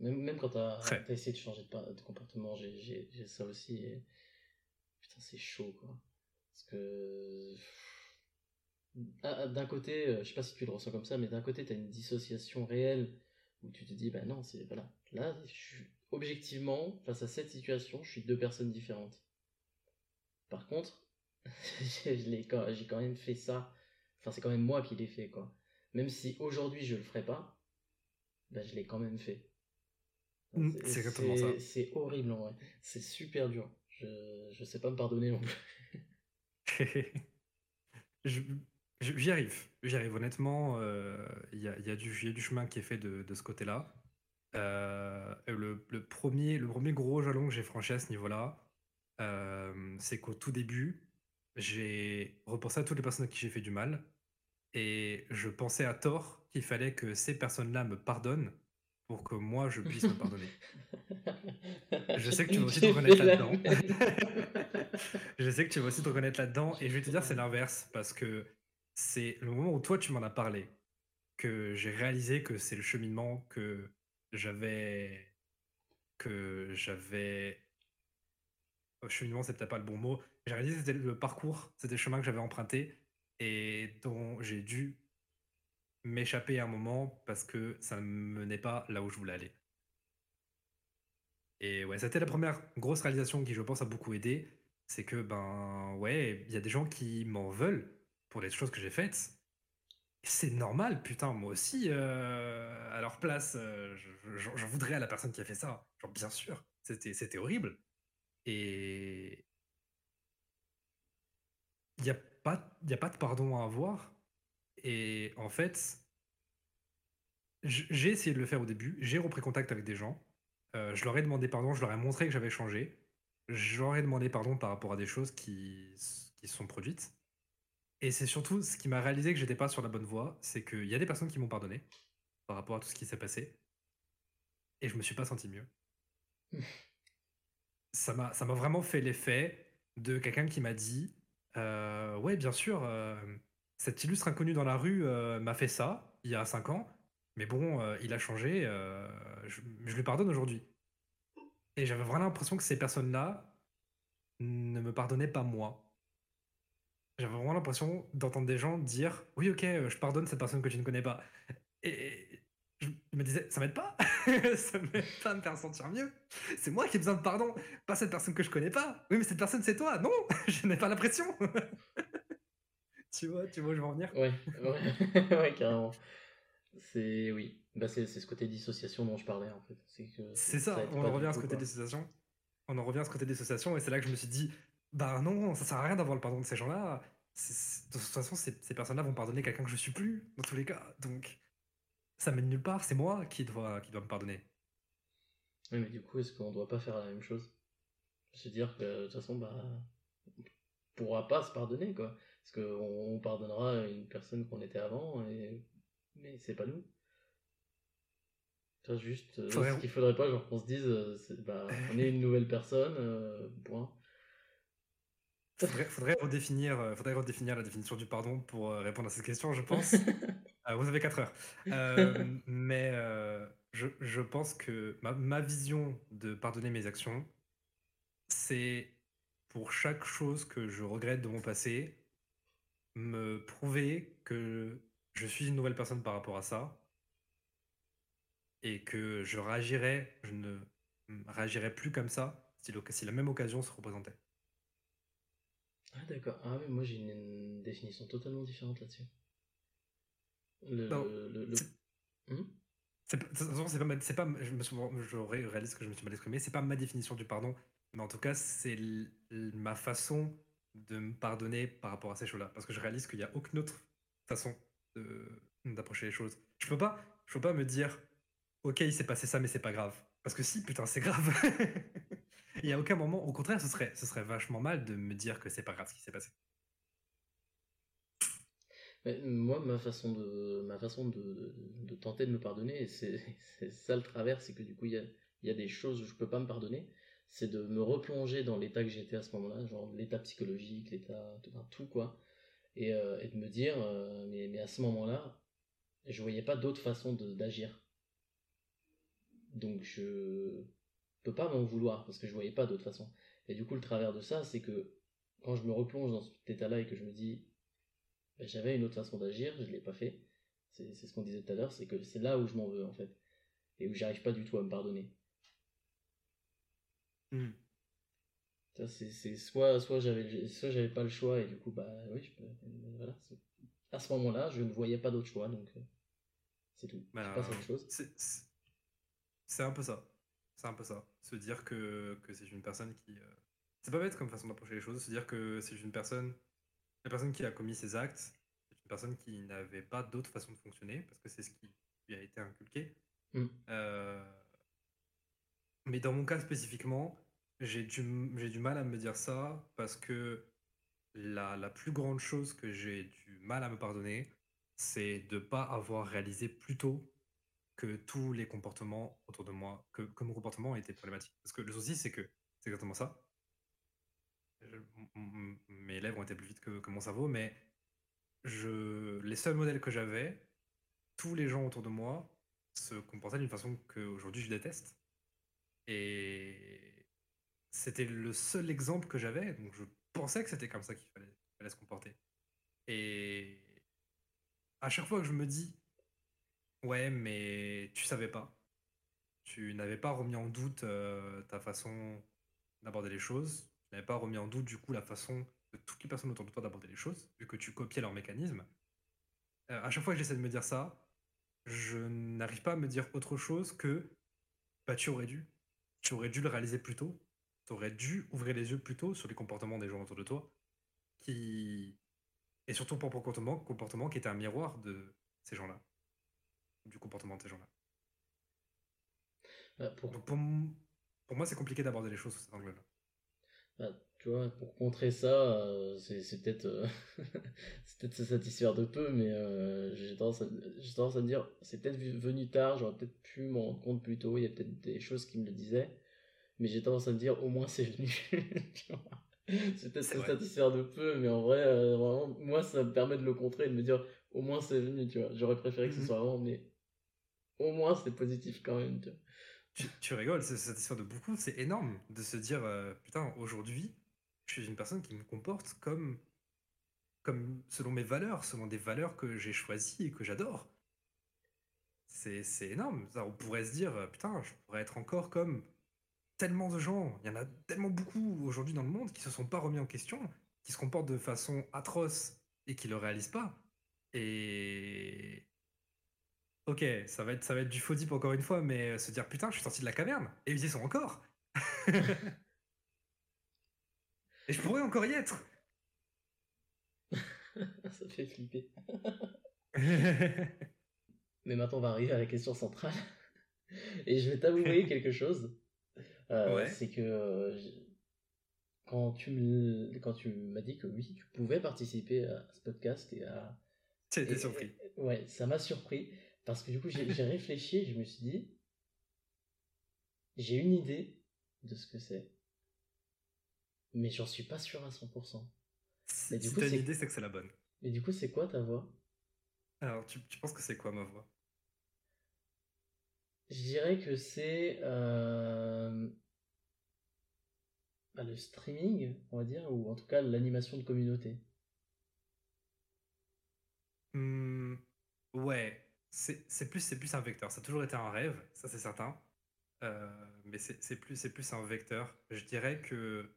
Même, même, quand t'as as essayé de changer de, comportement, j'ai ça aussi. Et... Putain, c'est chaud quoi. Parce que. Ah, d'un côté, euh, je sais pas si tu le ressens comme ça, mais d'un côté, t'as une dissociation réelle où tu te dis, bah non, c'est. Voilà. Là, je objectivement, face à cette situation, je suis deux personnes différentes. Par contre, j'ai quand même fait ça. Enfin, c'est quand même moi qui l'ai fait, quoi même si aujourd'hui je le ferai pas, bah, je l'ai quand même fait. Mmh, c'est exactement ça. C'est horrible en vrai. C'est super dur. Je, je sais pas me pardonner non plus. J'y arrive. J'y arrive. Honnêtement, euh, il y, a, y, a du, y, a du chemin qui est fait de, de ce côté-là. Euh, le, le, premier, le premier gros jalon que j'ai franchi à ce niveau-là, euh, c'est qu'au tout début, j'ai repensé à toutes les personnes à qui j'ai fait du mal. Et je pensais à tort qu'il fallait que ces personnes-là me pardonnent pour que moi je puisse me pardonner. je sais que tu vas aussi te reconnaître là-dedans. je sais que tu vas aussi te reconnaître là-dedans. Et je vais te dire, c'est l'inverse. Parce que c'est le moment où toi tu m'en as parlé que j'ai réalisé que c'est le cheminement que j'avais. que j'avais. Cheminement, c'est peut-être pas le bon mot. J'ai réalisé que c'était le parcours, c'était le chemin que j'avais emprunté et dont j'ai dû m'échapper un moment parce que ça ne me menait pas là où je voulais aller. Et ouais, c'était la première grosse réalisation qui, je pense, a beaucoup aidé. C'est que, ben, ouais, il y a des gens qui m'en veulent pour les choses que j'ai faites. C'est normal, putain, moi aussi, euh, à leur place, euh, j'en voudrais à la personne qui a fait ça. Genre, bien sûr, c'était horrible. Et il n'y a, a pas de pardon à avoir. Et en fait, j'ai essayé de le faire au début, j'ai repris contact avec des gens, euh, je leur ai demandé pardon, je leur ai montré que j'avais changé, je leur ai demandé pardon par rapport à des choses qui, qui se sont produites. Et c'est surtout ce qui m'a réalisé que j'étais pas sur la bonne voie, c'est qu'il y a des personnes qui m'ont pardonné par rapport à tout ce qui s'est passé, et je me suis pas senti mieux. ça m'a vraiment fait l'effet de quelqu'un qui m'a dit euh, ouais bien sûr euh, cet illustre inconnu dans la rue euh, m'a fait ça il y a 5 ans mais bon il a changé je, je, lui pardonne aujourd'hui et j'avais vraiment l'impression que ces personnes là ne me pardonnaient pas moi j'avais vraiment l'impression d'entendre des gens dire oui ok je pardonne cette personne que tu ne connais pas et, je me disais, ça m'aide pas, ça m'aide pas à me faire sentir mieux. C'est moi qui ai besoin de pardon, pas cette personne que je connais pas. Oui, mais cette personne c'est toi. Non, je n'ai pas la pression. tu vois, tu vois je veux en venir Ouais, ouais, ouais carrément. C'est oui, bah, c'est ce côté dissociation dont je parlais en fait. C'est ça, on en revient à ce côté dissociation. On en revient à ce côté dissociation et c'est là que je me suis dit, bah non, ça sert à rien d'avoir le pardon de ces gens-là. De toute façon, ces, ces personnes-là vont pardonner quelqu'un que je suis plus, dans tous les cas. Donc, ça mène nulle part, c'est moi qui dois, qui dois me pardonner. Oui, mais du coup, est-ce qu'on doit pas faire la même chose? Se dire que de toute façon, bah, on pourra pas se pardonner, quoi. Parce qu'on on pardonnera une personne qu'on était avant, et... mais c'est pas nous. juste, euh, faudrait... ce qu'il faudrait pas, genre qu'on se dise, euh, bah, on est une nouvelle personne, euh, point. Faudrait, faudrait, redéfinir, faudrait redéfinir la définition du pardon pour répondre à cette question, je pense. Euh, vous avez 4 heures. Euh, mais euh, je, je, pense que ma, ma, vision de pardonner mes actions, c'est pour chaque chose que je regrette de mon passé, me prouver que je suis une nouvelle personne par rapport à ça et que je réagirais, je ne réagirais plus comme ça si, si la même occasion se représentait. Ah d'accord. Ah oui, moi j'ai une définition totalement différente là-dessus. Le, le, hmm c'est pas, c'est pas, je me je réalise que je me suis mal exprimé. C'est pas ma définition du pardon, mais en tout cas, c'est ma façon de me pardonner par rapport à ces choses-là, parce que je réalise qu'il n'y a aucune autre façon d'approcher les choses. Je peux pas, je peux pas me dire, ok, il s'est passé ça, mais c'est pas grave, parce que si, putain, c'est grave. Il y a aucun moment, au contraire, ce serait, ce serait vachement mal de me dire que c'est pas grave ce qui s'est passé moi, ma façon de, ma façon de, de, tenter de me pardonner, c'est ça le travers, c'est que du coup, il y a, y a, des choses où je peux pas me pardonner, c'est de me replonger dans l'état que j'étais à ce moment-là, genre l'état psychologique, l'état, tout, quoi, et, euh, et, de me dire, euh, mais, mais à ce moment-là, je voyais pas d'autre façon d'agir. Donc je peux pas m'en vouloir parce que je voyais pas d'autre façon. Et du coup, le travers de ça, c'est que quand je me replonge dans cet état-là et que je me dis, ben, j'avais une autre façon d'agir, je l'ai pas fait. C'est ce qu'on disait tout à l'heure, c'est que c'est là où je m'en veux en fait. Et où j'arrive pas du tout à me pardonner. Hmm. C'est soit, soit j'avais soit j'avais pas le choix et du coup bah oui je peux, voilà à ce moment-là je ne voyais pas d'autre choix donc euh, c'est tout bah, chose c'est un peu ça c'est un peu ça se dire que, que c'est une personne qui euh, c'est pas bête comme façon d'approcher les choses se dire que c'est une personne la personne qui a commis ces actes, c'est une personne qui n'avait pas d'autre façon de fonctionner, parce que c'est ce qui lui a été inculqué. Mm. Euh, mais dans mon cas spécifiquement, j'ai du, mal à me dire ça, parce que la, plus grande chose que j'ai du mal à me pardonner, c'est de ne pas avoir réalisé plus tôt que tous les comportements autour de moi, que, que mon comportement était problématique. Parce que le souci, c'est que c'est exactement ça mes lèvres ont été plus vite que, mon cerveau, mais je, les seuls modèles que j'avais, tous les gens autour de moi se comportaient d'une façon qu'aujourd'hui je déteste. Et c'était le seul exemple que j'avais, donc je pensais que c'était comme ça qu'il fallait, fallait, se comporter. Et à chaque fois que je me dis, ouais, mais tu savais pas, tu n'avais pas remis en doute ta façon d'aborder les choses, tu n'avais pas remis en doute du coup la façon de toutes les personnes autour de toi d'aborder les choses, vu que tu copiais leur mécanisme. à chaque fois que j'essaie de me dire ça, je n'arrive pas à me dire autre chose que bah, tu aurais dû. Tu aurais dû le réaliser plus tôt. Tu aurais dû ouvrir les yeux plus tôt sur les comportements des gens autour de toi. Qui... Et surtout pour ton comportement, comportement qui était un miroir de ces gens-là. Du comportement de ces gens-là. Bah, pour... pour, pour, moi, c'est compliqué d'aborder les choses sous cet angle-là. Bah, tu vois, pour contrer ça, euh, c'est peut-être euh, peut se satisfaire de peu, mais euh, j'ai tendance, tendance, à me dire, c'est peut-être venu tard, j'aurais peut-être pu m'en rendre compte plus tôt, il y a peut-être des choses qui me le disaient, mais j'ai tendance à me dire, au moins c'est venu. c'est peut-être se satisfaire de peu, mais en vrai, vraiment, moi ça me permet de le contrer et de me dire, au moins c'est venu, tu vois. J'aurais préféré que ce mhm. soit avant, mais au moins c'est positif quand même, tu vois. Tu, rigoles, c'est satisfaire de beaucoup, c'est énorme de se dire, putain, aujourd'hui, je suis une personne qui me comporte comme, comme selon mes valeurs, selon des valeurs que j'ai choisies et que j'adore. C'est, énorme. on pourrait se dire, putain, je pourrais être encore comme tellement de gens. Il y en a tellement beaucoup aujourd'hui dans le monde qui se sont pas remis en question, qui se comportent de façon atroce et qui le réalisent pas. Et ok, ça va être, ça va être du faux deep encore une fois, mais se dire putain, je suis sorti de la caverne et ils y sont encore. Et je pourrais encore y être. Ça fait flipper. Mais maintenant, on va arriver à la question centrale. Et je vais t'avouer quelque chose. Euh, c'est que euh, quand tu m'as dit que oui, tu pouvais participer à ce podcast et à. T'es surpris. ouais, ça m'a surpris. Parce que du coup, j'ai réfléchi et je me suis dit. J'ai une idée de ce que c'est mais j'en suis pas sûr à 100%. Mais du si coup, t'as une idée, c'est que c'est la bonne. Mais du coup, c'est quoi ta voix? Alors, tu, tu, penses que c'est quoi ma voix? Je dirais que c'est euh... bah, le streaming, on va dire, ou en tout cas l'animation de communauté. Mmh, ouais, c'est plus, plus un vecteur. Ça a toujours été un rêve, ça c'est certain. Euh, mais c'est plus, plus un vecteur. Je dirais que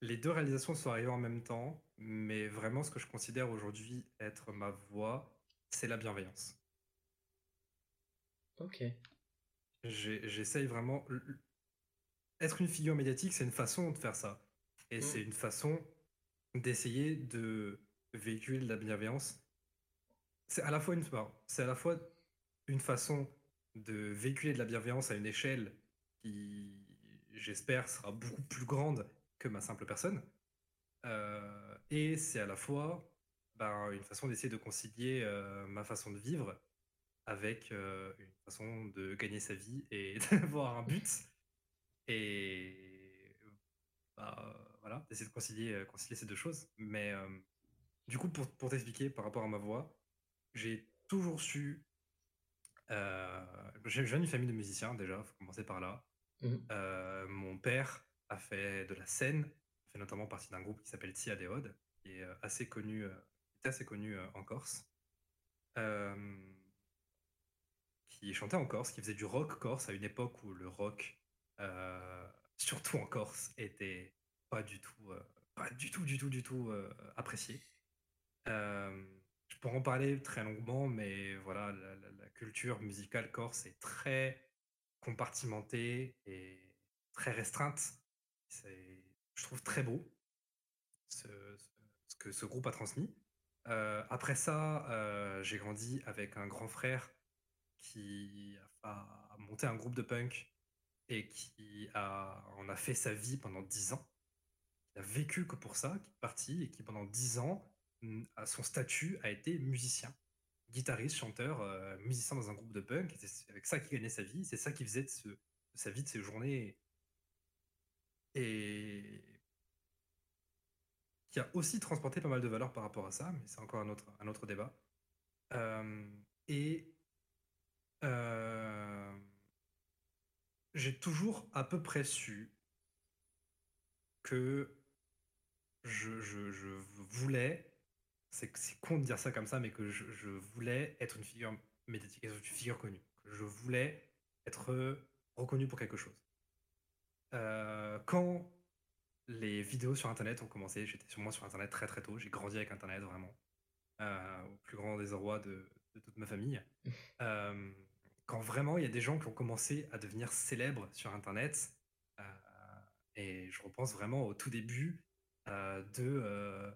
les deux réalisations sont arrivées en même temps, mais vraiment ce que je considère aujourd'hui être ma voix, c'est la bienveillance. Ok. J'essaye vraiment. Être une figure médiatique, c'est une façon de faire ça. Et mm. c'est une façon d'essayer de véhiculer de la bienveillance. C'est à la fois une, c'est à la fois une façon de véhiculer de la bienveillance à une échelle qui, j'espère, sera beaucoup plus grande ma simple personne. Euh, et c'est à la fois ben, une façon d'essayer de concilier euh, ma façon de vivre avec euh, une façon de gagner sa vie et d'avoir un but. Et bah, voilà, d'essayer de concilier, concilier ces deux choses. Mais du coup, pour, pour t'expliquer par rapport à ma voix, j'ai toujours su. je viens d'une famille de musiciens déjà, faut commencer par là. Mmh. mon père a fait de la scène, fait notamment partie d'un groupe qui s'appelle Tia Deod, qui est euh, assez connu, euh, assez connu euh, en Corse, qui chantait en Corse, qui faisait du rock corse à une époque où le rock, surtout en Corse, était pas du tout, pas du tout, du tout, du tout apprécié. je pourrais en parler très longuement, mais voilà, la, culture musicale corse est très compartimentée et très restreinte je trouve très beau ce, que ce groupe a transmis. Euh, après ça, euh, j'ai grandi avec un grand frère qui a, monté un groupe de punk et qui a, en a fait sa vie pendant dix ans. Il a vécu que pour ça, qui est parti et qui pendant dix ans, à son statut, a été musicien, guitariste, chanteur, euh, musicien dans un groupe de punk. C'est avec ça qu'il gagnait sa vie. C'est ça qui faisait de, sa vie, de ses journées et qui a aussi transporté pas mal de valeurs par rapport à ça, mais c'est encore un autre, un autre débat. Euh, et euh, j'ai toujours à peu près su que je, je, je voulais, c'est con de dire ça comme ça, mais que je, je, voulais être une figure médiatique, une figure connue. Que je voulais être reconnu pour quelque chose. Quand les vidéos sur Internet ont commencé, j'étais sûrement sur Internet très très tôt, j'ai grandi avec Internet vraiment, au plus grand désarroi de, de toute ma famille. quand vraiment il y a des gens qui ont commencé à devenir célèbres sur Internet, et je repense vraiment au tout début de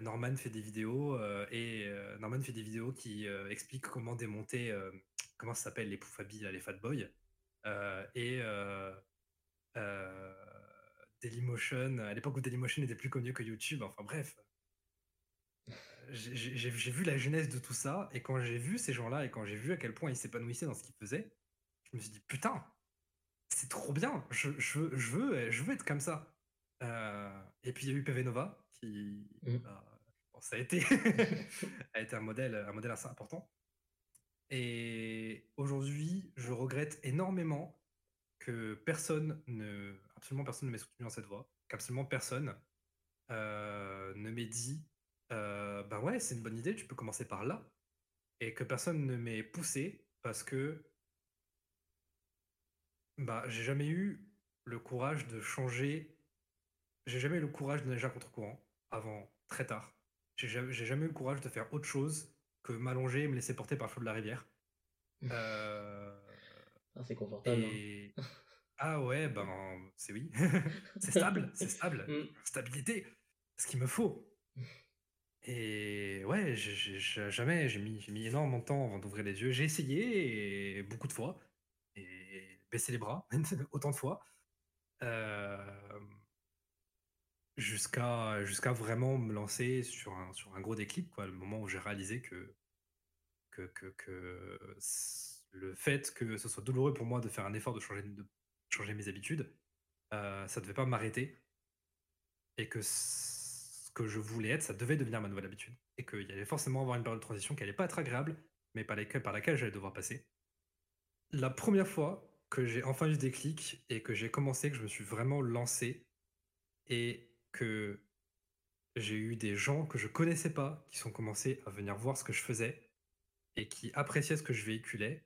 Norman fait des vidéos et Norman fait des vidéos qui expliquent comment démonter comment ça s'appelle les Poufabi, les Fat Boys et Dailymotion à l'époque où Dailymotion était plus connu que YouTube enfin bref j'ai vu la jeunesse de tout ça et quand j'ai vu ces gens-là et quand j'ai vu à quel point ils s'épanouissaient dans ce qu'ils faisaient je me suis dit putain c'est trop bien je, je, veux je veux être comme ça et puis il y a eu PV Nova qui mmh. bah, ça a été, a été un, modèle, un modèle assez important. Et aujourd'hui, je regrette énormément que personne ne, absolument personne ne m'ait soutenu dans cette voie, qu'absolument personne euh, ne m'ait dit, euh, ben ouais, c'est une bonne idée, tu peux commencer par là, et que personne ne m'ait poussé parce que bah, j'ai jamais eu le courage de changer, j'ai jamais eu le courage de nager contre courant avant très tard. J'ai jamais, jamais eu le courage de faire autre chose que m'allonger et me laisser porter par le flot de la rivière. Euh, ah, c'est confortable. Hein. Ah ouais, ben c'est oui. c'est stable, c'est stable. Mm. Stabilité, ce qu'il me faut. Et ouais, jamais, j'ai mis, mis énormément de temps avant d'ouvrir les yeux. J'ai essayé beaucoup de fois et baissé les bras autant de fois. Euh, Jusqu'à jusqu'à vraiment me lancer sur un sur un gros déclic, quoi. Le moment où j'ai réalisé que que que que le fait que ce soit douloureux pour moi de faire un effort de changer de changer mes habitudes, euh, ça devait pas m'arrêter et que ce que je voulais être, ça devait devenir ma nouvelle habitude et qu'il y allait forcément avoir une période de transition qui allait pas être agréable, mais par laquelle par laquelle j'allais devoir passer. La première fois que j'ai enfin eu ce déclic et que j'ai commencé, que je me suis vraiment lancé et que j'ai eu des gens que je connaissais pas qui sont commencés à venir voir ce que je faisais et qui appréciaient ce que je véhiculais.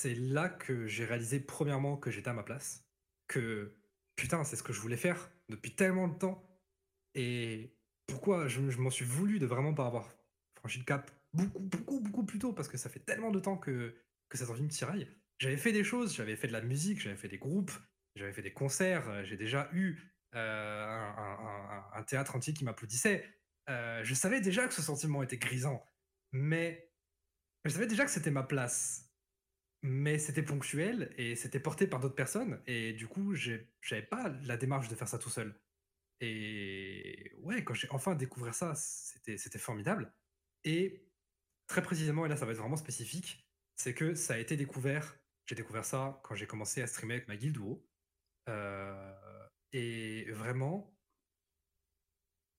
C'est là que j'ai réalisé premièrement que j'étais à ma place, que putain, c'est ce que je voulais faire depuis tellement de temps. Et pourquoi je, m'en suis voulu de vraiment pas avoir franchi le cap beaucoup, beaucoup, beaucoup plus tôt parce que ça fait tellement de temps que, que cette envie me tiraille. J'avais fait des choses, j'avais fait de la musique, j'avais fait des groupes, j'avais fait des concerts, j'ai déjà eu euh, un, théâtre entier qui m'applaudissait. Euh, je savais déjà que ce sentiment était grisant, mais je savais déjà que c'était ma place. Mais c'était ponctuel et c'était porté par d'autres personnes. Et du coup, j'avais pas la démarche de faire ça tout seul. Et ouais, quand j'ai enfin découvert ça, c'était formidable. Et très précisément, et là ça va être vraiment spécifique, c'est que ça a été découvert, j'ai découvert ça quand j'ai commencé à streamer avec ma guilde WoW. Euh, et vraiment,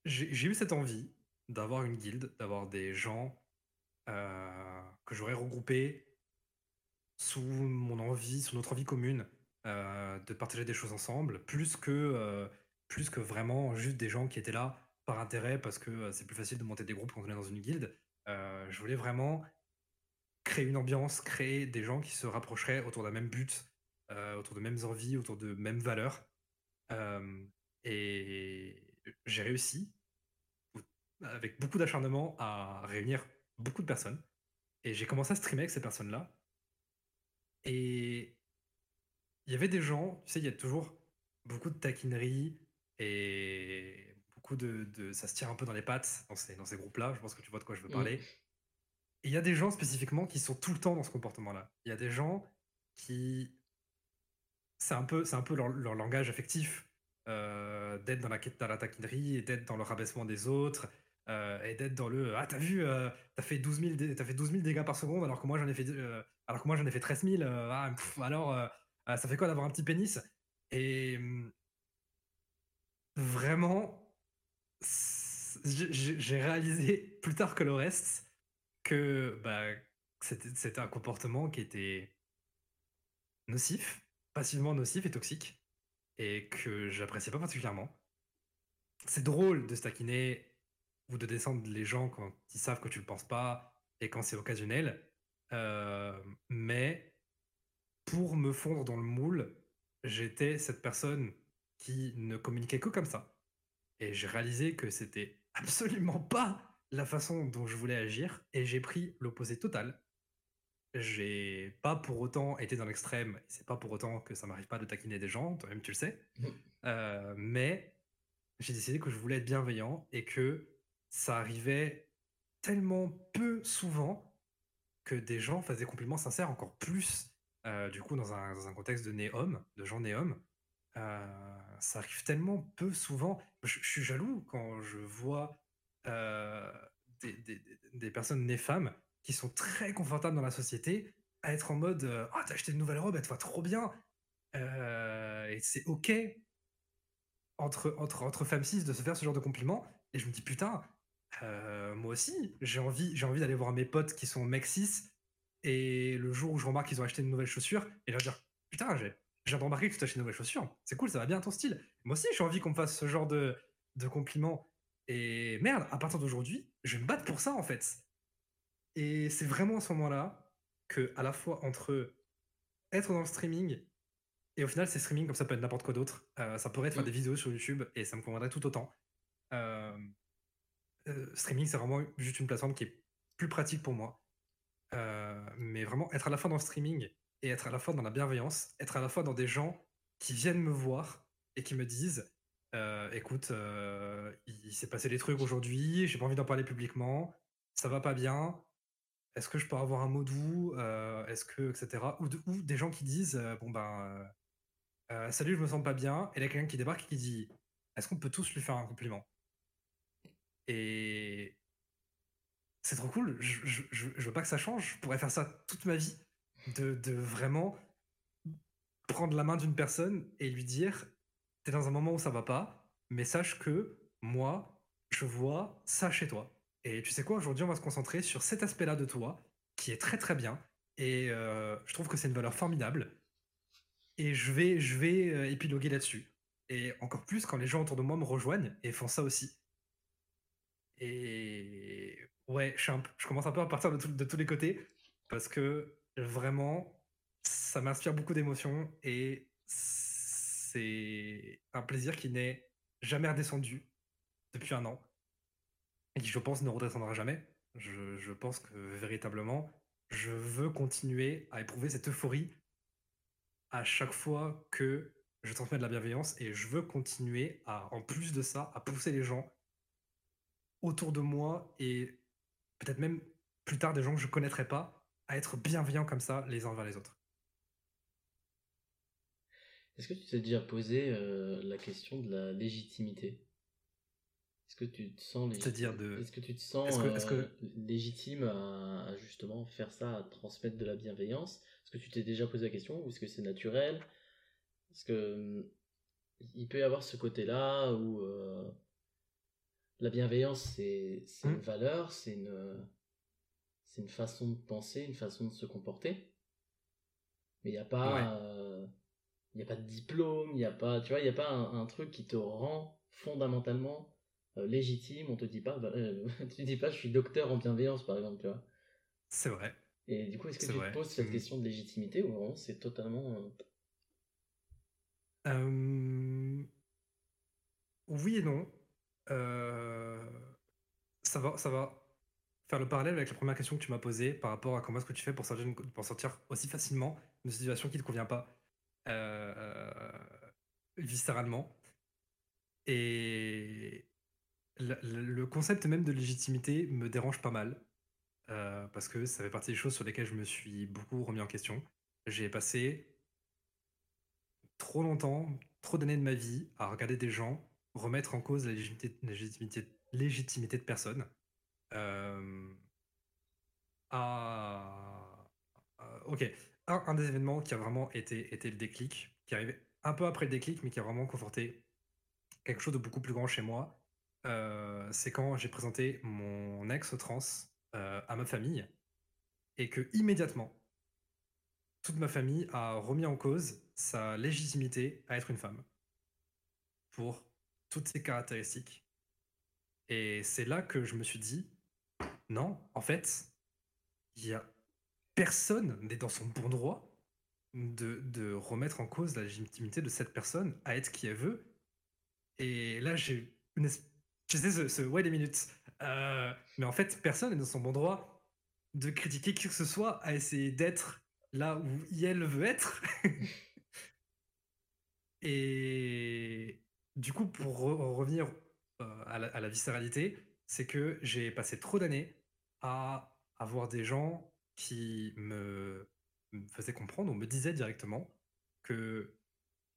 j'ai eu cette envie d'avoir une guilde, d'avoir des gens euh, que j'aurais regroupés sous mon envie, sous notre envie commune euh, de partager des choses ensemble, plus que, euh, plus que vraiment juste des gens qui étaient là par intérêt parce que c'est plus facile de monter des groupes quand on est dans une guilde. je voulais vraiment créer une ambiance, créer des gens qui se rapprocheraient autour d'un même but, autour de mêmes envies, autour de mêmes valeurs et j'ai réussi, avec beaucoup d'acharnement, à réunir beaucoup de personnes. Et j'ai commencé à streamer avec ces personnes-là. Et il y avait des gens, tu sais, il y a toujours beaucoup de taquinerie et beaucoup de, Ça se tire un peu dans les pattes dans ces, dans ces groupes-là. Je pense que tu vois de quoi je veux mmh. parler. Et il y a des gens spécifiquement qui sont tout le temps dans ce comportement-là. Il y a des gens qui c'est un peu, c'est un peu leur, langage affectif euh, d'être dans la, dans la taquinerie et d'être dans le rabaissement des autres euh, et d'être dans le ah t'as vu euh, t'as fait 12 000 t'as fait 12 000 dégâts par seconde alors que moi j'en ai fait alors que moi j'en ai fait 13 000 ah, alors ça fait quoi d'avoir un petit pénis? Et mm, vraiment j'ai réalisé plus tard que le reste que bah, c'était un comportement qui était nocif passivement nocif et toxique et que j'appréciais pas particulièrement. C'est drôle de se taquiner ou de descendre les gens quand ils savent que tu le penses pas et quand c'est occasionnel, euh, mais pour me fondre dans le moule, j'étais cette personne qui ne communiquait que comme ça. Et j'ai réalisé que c'était absolument pas la façon dont je voulais agir et j'ai pris l'opposé total. J'ai pas pour autant été dans l'extrême, c'est pas pour autant que ça m'arrive pas de taquiner des gens, toi-même tu le sais, Mmh. euh, mais j'ai décidé que je voulais être bienveillant et que ça arrivait tellement peu souvent que des gens faisaient des compliments sincères encore plus, euh, du coup, dans un, dans un contexte de né-homme, de gens né-hommes. euh, ça arrive tellement peu souvent. Je, je suis jaloux quand je vois euh, des, des- personnes nées-femmes qui sont très confortables dans la société à être en mode euh, Ah, t'as acheté une nouvelle robe, elle te va trop bien. Et c'est OK entre, entre, entre femmes cis de se faire ce genre de compliments. Et je me dis, putain, euh, moi aussi, j'ai envie, j'ai envie d'aller voir mes potes qui sont mecs cis. Et le jour où je remarque qu'ils ont acheté une nouvelle chaussure, et leur dire, putain, j'ai, de remarquer que tu t'as acheté une nouvelle chaussure. C'est cool, ça va bien à ton style. Moi aussi, j'ai envie qu'on me fasse ce genre de, de compliments. Et merde, à partir d'aujourd'hui, je vais me battre pour ça, en fait. Et c'est vraiment à ce moment-là que, à la fois entre être dans le streaming et au final, c'est streaming comme ça peut être n'importe quoi d'autre. Euh, ça pourrait être faire Mm. des vidéos sur YouTube et ça me conviendrait tout autant. Euh, euh, streaming, c'est vraiment juste une plateforme qui est plus pratique pour moi. Euh, mais vraiment, être à la fois dans le streaming et être à la fois dans la bienveillance, être à la fois dans des gens qui viennent me voir et qui me disent euh, écoute, il, s'est passé des trucs aujourd'hui, j'ai pas envie d'en parler publiquement, ça va pas bien. Est-ce que je peux avoir un mot doux euh, Est-ce que, etc. Ou, de- ou des gens qui disent bon ben, salut, je me sens pas bien. Et là, quelqu'un qui débarque et qui dit Est-ce qu'on peut tous lui faire un compliment? Et c'est trop cool. Je, veux pas que ça change. Je pourrais faire ça toute ma vie. De, de vraiment prendre la main d'une personne et lui dire T'es dans un moment où ça va pas, mais sache que moi, je vois ça chez toi. Et tu sais quoi, aujourd'hui, on va se concentrer sur cet aspect-là de toi qui est très très bien. Et euh, je trouve que c'est une valeur formidable. Et je vais, je vais euh, épiloguer là-dessus. Et encore plus quand les gens autour de moi me rejoignent et font ça aussi. Et ouais, je, commence un peu à partir de tous les côtés parce que vraiment, ça m'inspire beaucoup d'émotions et c'est un plaisir qui n'est jamais redescendu depuis un an et qui, je pense, ne redescendra jamais. Je, je pense que véritablement, je veux continuer à éprouver cette euphorie à chaque fois que je transmets de la bienveillance et je veux continuer à, en plus de ça, à pousser les gens autour de moi et peut-être même plus tard des gens que je connaîtrais pas à être bienveillants comme ça les uns envers les autres. Est-ce que tu t'es déjà posé euh, la question de la légitimité? Est-ce que tu te sens légitime? C'est-à-dire de- Est-ce que tu te sens que- que- euh, légitime à, à justement faire ça, à transmettre de la bienveillance? Est-ce que tu t'es déjà posé la question ou est-ce que c'est naturel? Parce que hum, il peut y avoir ce côté-là où euh, la bienveillance c'est une valeur, c'est une c'est une façon de penser, une façon de se comporter. Mais il n'y a pas Ouais. euh, y a pas de diplôme, il n'y a pas, tu vois, il y a pas un, un truc qui te rend fondamentalement euh, légitime. On te dit pas, bah, euh, tu dis pas, je suis docteur en bienveillance, par exemple, tu vois. C'est vrai. Et du coup, est-ce que C'est tu vrai. te poses cette Mm. question de légitimité ou vraiment c'est totalement. Euh, Oui et non. Euh, Ça va, ça va faire le parallèle avec la première question que tu m'as posée par rapport à comment est-ce que tu fais pour sortir, pour sortir aussi facilement d'une situation qui ne te convient pas euh, viscéralement. Et le concept même de légitimité me dérange pas mal euh, parce que ça fait partie des choses sur lesquelles je me suis beaucoup remis en question. J'ai passé trop longtemps, trop d'années de ma vie à regarder des gens remettre en cause la légitimité, de personnes. Euh, ok, un, des événements qui a vraiment été, été le déclic, qui arrivait un peu après le déclic, mais qui a vraiment conforté quelque chose de beaucoup plus grand chez moi, euh, c'est quand j'ai présenté mon ex trans euh, à ma famille et que immédiatement toute ma famille a remis en cause sa légitimité à être une femme pour toutes ses caractéristiques. Et c'est là que je me suis dit, non, en fait, il y a personne n'est dans son bon droit de, remettre en cause la légitimité de cette personne à être qui elle veut. Et là, j'ai une. Je sais, ce, ouais, des minutes. Euh, mais en fait, personne n'est dans son bon droit de critiquer qui que ce soit à essayer d'être là où elle veut être. Et du coup, pour revenir euh, à, la, viscéralité, c'est que j'ai passé trop d'années à avoir des gens qui me, faisaient comprendre ou me disaient directement que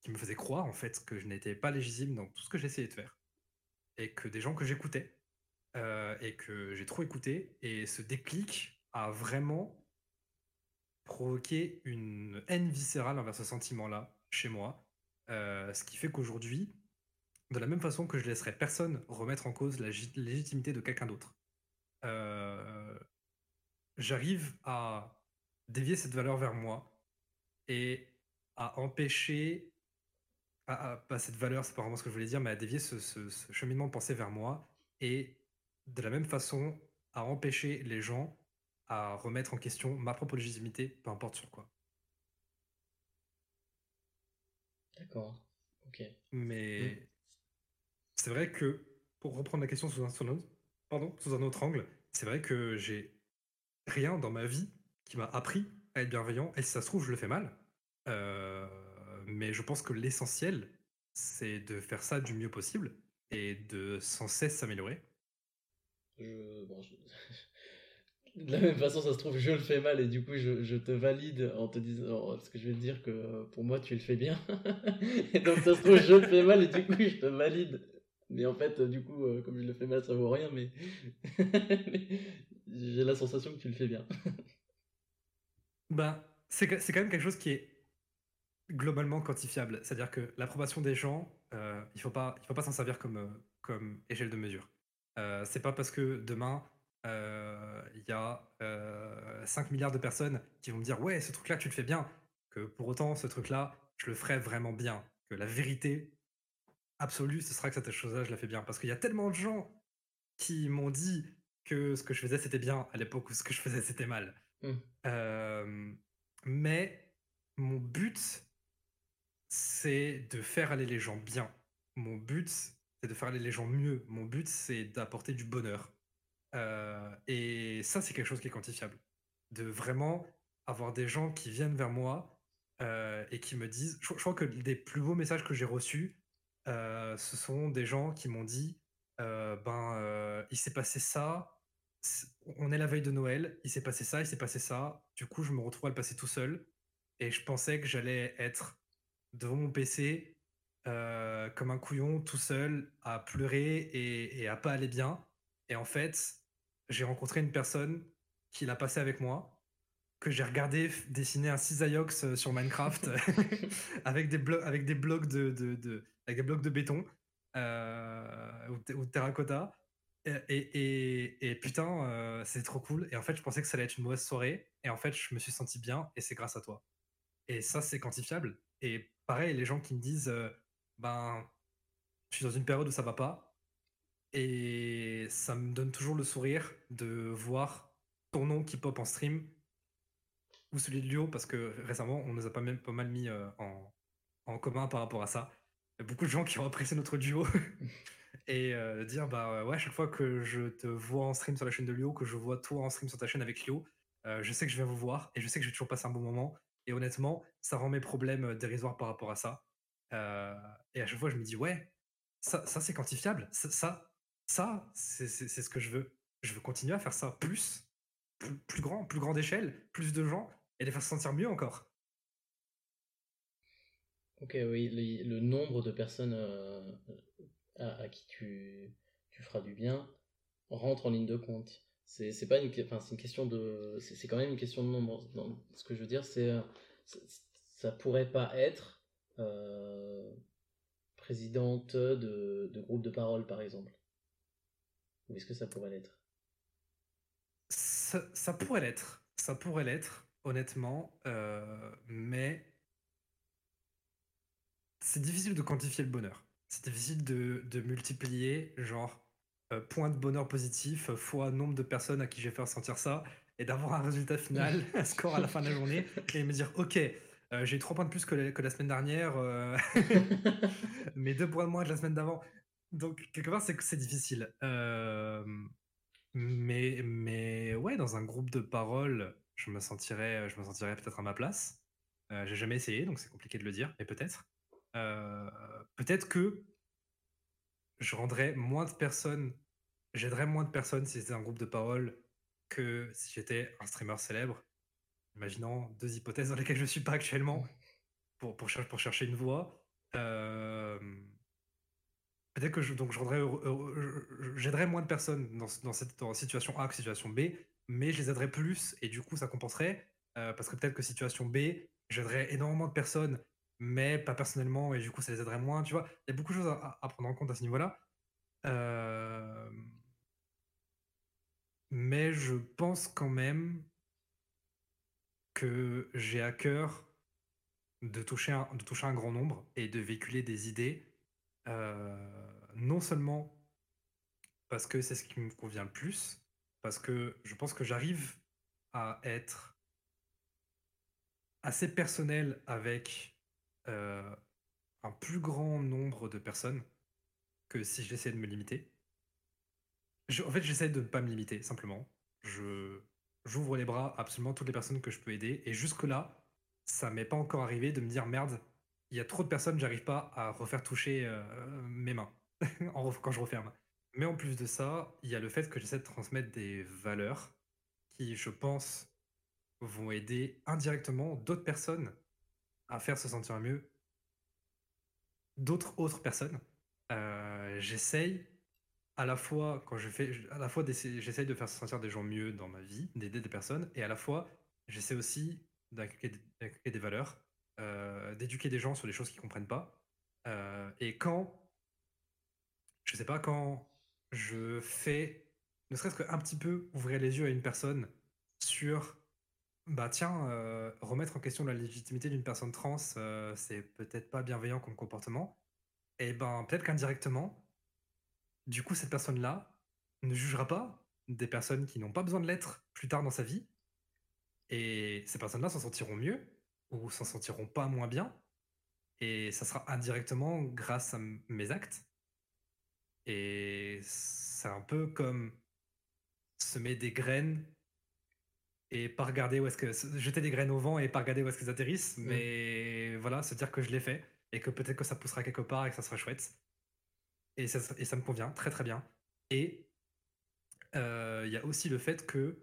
qui me faisaient croire en fait que je n'étais pas légitime dans tout ce que j'essayais de faire et que des gens que j'écoutais euh, et que j'ai trop écouté. Et ce déclic a vraiment provoqué une haine viscérale envers ce sentiment-là chez moi euh, ce qui fait qu'aujourd'hui, de la même façon que je laisserai personne remettre en cause la légitimité de quelqu'un d'autre, euh, j'arrive à dévier cette valeur vers moi et à empêcher, à, pas cette valeur, c'est pas vraiment ce que je voulais dire, mais à dévier ce, ce cheminement de pensée vers moi et de la même façon à empêcher les gens à remettre en question ma propre légitimité, peu importe sur quoi. D'accord. Ok. Mais mm. C'est vrai que, pour reprendre la question sous un, autre angle, c'est vrai que j'ai rien dans ma vie qui m'a appris à être bienveillant. Et si ça se trouve, je le fais mal. Euh, mais je pense que l'essentiel, c'est de faire ça du mieux possible et de sans cesse s'améliorer. Je, je... de la même façon, ça se trouve, je le fais mal et du coup, je, te valide en te disant, parce que je vais te dire que pour moi, tu le fais bien. et donc, ça se trouve, je le fais mal et du coup, je te valide. Mais en fait, du coup, euh, comme je le fais mal, ça vaut rien, mais, j'ai la sensation que tu le fais bien. ben, c'est quand même quelque chose qui est globalement quantifiable. C'est-à-dire que l'approbation des gens, euh, il ne faut pas, s'en servir comme, euh, comme échelle de mesure. Euh, c'est pas parce que demain euh, il y a 5 euh, milliards de personnes qui vont me dire ouais ce truc là tu le fais bien que pour autant ce truc là je le ferai vraiment bien que la vérité absolue ce sera que cette chose là je la fais bien parce qu'il y a tellement de gens qui m'ont dit que ce que je faisais c'était bien à l'époque où ce que je faisais c'était mal mmh. euh, mais mon but c'est de faire aller les gens bien mon but c'est de faire aller les gens mieux mon but c'est d'apporter du bonheur euh, et ça, c'est quelque chose qui est quantifiable. De vraiment avoir des gens qui viennent vers moi euh, et qui me disent. Je, crois que des plus beaux messages que j'ai reçus, euh, ce sont des gens qui m'ont dit Ben, il s'est passé ça. On est la veille de Noël, il s'est passé ça, il s'est passé ça. Du coup, je me retrouve à le passer tout seul. Et je pensais que j'allais être devant mon PC comme un couillon tout seul à pleurer et, et à pas aller bien. Et en fait, j'ai rencontré une personne qui l'a passé avec moi, que j'ai regardé dessiner un cisaillux euh, sur Minecraft avec des blocs avec des blocs de, de, avec des blocs de béton euh, ou, de terracotta. Et, et, putain, euh, c'est trop cool. Et en fait, je pensais que ça allait être une mauvaise soirée. Et en fait, je me suis senti bien. Et c'est grâce à toi. Et ça, c'est quantifiable. Et pareil, les gens qui me disent, ben, je suis dans une période où ça va pas. Et ça me donne toujours le sourire de voir ton nom qui pop en stream ou celui de Lio, parce que récemment, on nous a pas, même, pas mal mis euh, en, commun par rapport à ça. Beaucoup de gens qui ont apprécié notre duo. et euh, dire, bah ouais, chaque fois que je te vois en stream sur la chaîne de Lio, que je vois toi en stream sur ta chaîne avec Lio, euh, je sais que je viens vous voir et je sais que je vais toujours passer un bon moment. Et honnêtement, ça rend mes problèmes dérisoires par rapport à ça. et à chaque fois, je me dis, ouais, ça, ça c'est quantifiable. ça, ça, c'est ce que je veux. Je veux continuer à faire ça plus, plus, grand, plus grande échelle, plus de gens, et les faire se sentir mieux encore. Ok, oui, le, nombre de personnes euh, à, qui tu, feras du bien rentre en ligne de compte. C'est pas une, enfin, une question de, c'est quand même une question de nombre. ce que je veux dire, c'est, euh, ça pourrait pas être euh, présidente de, groupe de parole, par exemple. Ou est-ce que ça pourrait l'être? Ça, pourrait l'être. Ça pourrait l'être, honnêtement. Mais c'est difficile de quantifier le bonheur. C'est difficile de, multiplier, genre, euh, point de bonheur positif fois nombre de personnes à qui j'ai fait ressentir ça et d'avoir un résultat final, un score à la fin de la journée et me dire, ok, Euh, j'ai eu 3 points de plus que la, que la semaine dernière, euh, mais 2 points de moins que la semaine d'avant. Donc, quelque part, c'est c'est difficile. Euh, mais, mais ouais, dans un groupe de parole, je me sentirais, je me sentirais peut-être à ma place. j'ai jamais essayé, donc c'est compliqué de le dire, mais peut-être. Peut-être que je rendrais moins de personnes, j'aiderais moins de personnes si c'était un groupe de parole que si j'étais un streamer célèbre. Imaginons deux hypothèses dans lesquelles je ne suis pas actuellement pour, pour, pour chercher une voie. Euh, peut-être que je, donc je rendrais, j'aiderais moins de personnes dans, dans cette situation A que situation B, mais je les aiderais plus et du coup ça compenserait euh, parce que peut-être que situation B, j'aiderais énormément de personnes, mais pas personnellement et du coup ça les aiderait moins. Tu vois, il y a beaucoup de choses à, prendre en compte à ce niveau-là. Mais je pense quand même que j'ai à cœur de toucher, un, de toucher un grand nombre et de véhiculer des idées, non seulement parce que c'est ce qui me convient le plus, parce que je pense que j'arrive à être assez personnel avec euh, un plus grand nombre de personnes que si j'essayais de me limiter. en fait, j'essaie de ne pas me limiter, simplement. Je, j'ouvre les bras à absolument toutes les personnes que je peux aider. Et jusque-là, ça m'est pas encore arrivé de me dire merde, il y a trop de personnes, j'arrive pas à refaire toucher euh, mes mains quand je referme. Mais en plus de ça, il y a le fait que j'essaie de transmettre des valeurs qui, je pense, vont aider indirectement d'autres personnes à faire se sentir mieux. D'autres autres personnes. Euh, j'essaye à la fois, quand je fais, à la fois j'essaye de faire se sentir des gens mieux dans ma vie, d'aider des personnes, et à la fois, j'essaie aussi d'inculquer des valeurs, euh, d'éduquer des gens sur des choses qu'ils comprennent pas. Euh, et quand, je sais pas, quand je fais, ne serait-ce qu'un petit peu ouvrir les yeux à une personne sur, bah tiens, euh, remettre en question la légitimité d'une personne trans, c'est peut-être pas bienveillant comme comportement. Et ben peut-être qu'indirectement, du coup, cette personne-là ne jugera pas des personnes qui n'ont pas besoin de l'être plus tard dans sa vie. Et ces personnes-là s'en sentiront mieux ou s'en sentiront pas moins bien. Et ça sera indirectement grâce à mes actes. Et c'est un peu comme semer des graines et pas regarder où est-ce que jeter des graines au vent et pas regarder où est-ce qu'elles atterrissent, mmh. mais voilà, se dire que je l'ai fait et que peut-être que ça poussera quelque part et que ça sera chouette. Et ça, et ça me convient très très bien. Et il y a aussi le fait que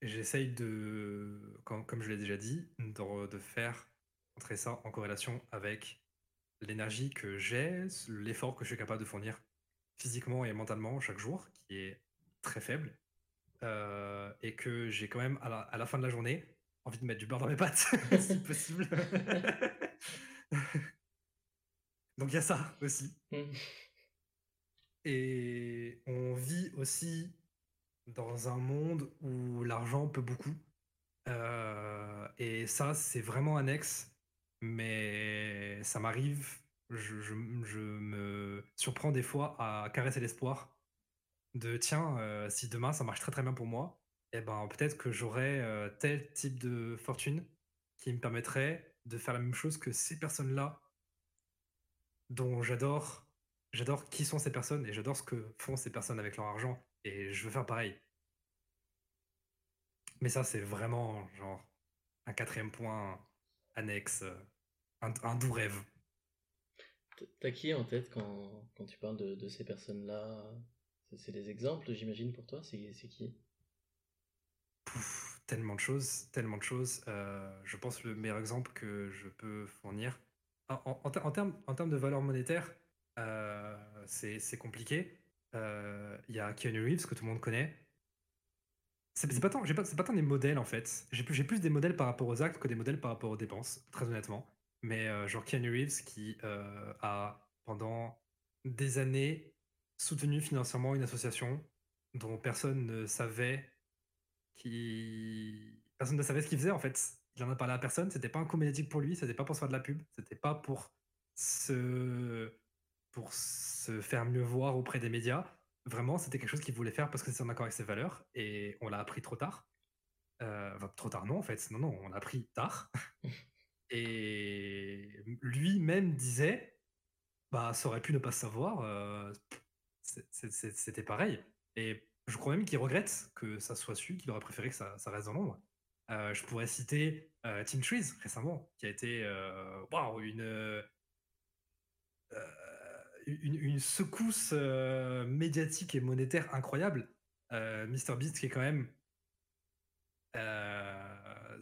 j'essaye de, comme, je l'ai déjà dit, de, de, faire entrer ça en corrélation avec l'énergie que j'ai, l'effort que je suis capable de fournir physiquement et mentalement chaque jour, qui est très faible, et que j'ai quand même à la, à la, fin de la journée envie de mettre du beurre dans mes pattes, si possible. Donc il y a ça aussi. Mmh. Et on vit aussi dans un monde où l'argent peut beaucoup. Euh, et ça, c'est vraiment annexe. Mais ça m'arrive, je, me surprends des fois à caresser l'espoir de tiens, euh, si demain ça marche très très bien pour moi, et eh ben peut-être que j'aurai euh, tel type de fortune qui me permettrait de faire la même chose que ces personnes-là dont j'adore j'adore qui sont ces personnes et j'adore ce que font ces personnes avec leur argent et je veux faire pareil. Mais ça, c'est vraiment genre un quatrième point annexe, un, doux rêve. T'as qui en tête quand, tu parles de ces personnes-là? C'est des exemples, j'imagine, pour toi C'est qui? Tellement de choses, tellement de choses. Euh, je pense que le meilleur exemple que je peux fournir, en, en, termes, en termes de valeur monétaire, euh, c'est compliqué. Euh, il y a Keanu Reeves que tout le monde connaît. C'est pas, tant, pas, pas tant des modèles en fait. J'ai plus, plus des modèles par rapport aux actes que des modèles par rapport aux dépenses, très honnêtement. Mais genre Keanu Reeves qui a pendant des années soutenu financièrement une association dont personne ne savait qui personne ne savait ce qu'il faisait en fait il en a parlé à personne, c'était pas un coup médiatique pour lui, c'était pas pour se faire de la pub, c'était pas pour se, pour se faire mieux voir auprès des médias. Vraiment, c'était quelque chose qu'il voulait faire parce que c'est en accord avec ses valeurs et on l'a appris trop tard. trop tard, non, en fait. Non, non, on a pris tard. Et lui-même disait, bah, ça aurait pu ne pas savoir. C'était pareil. Et je crois même qu'il regrette que ça soit su, qu'il aurait préféré que ça, reste dans l'ombre. je pourrais citer Team Trees récemment, qui a été waouh, une, une, une, secousse médiatique et monétaire incroyable. Mr. Beast qui est quand même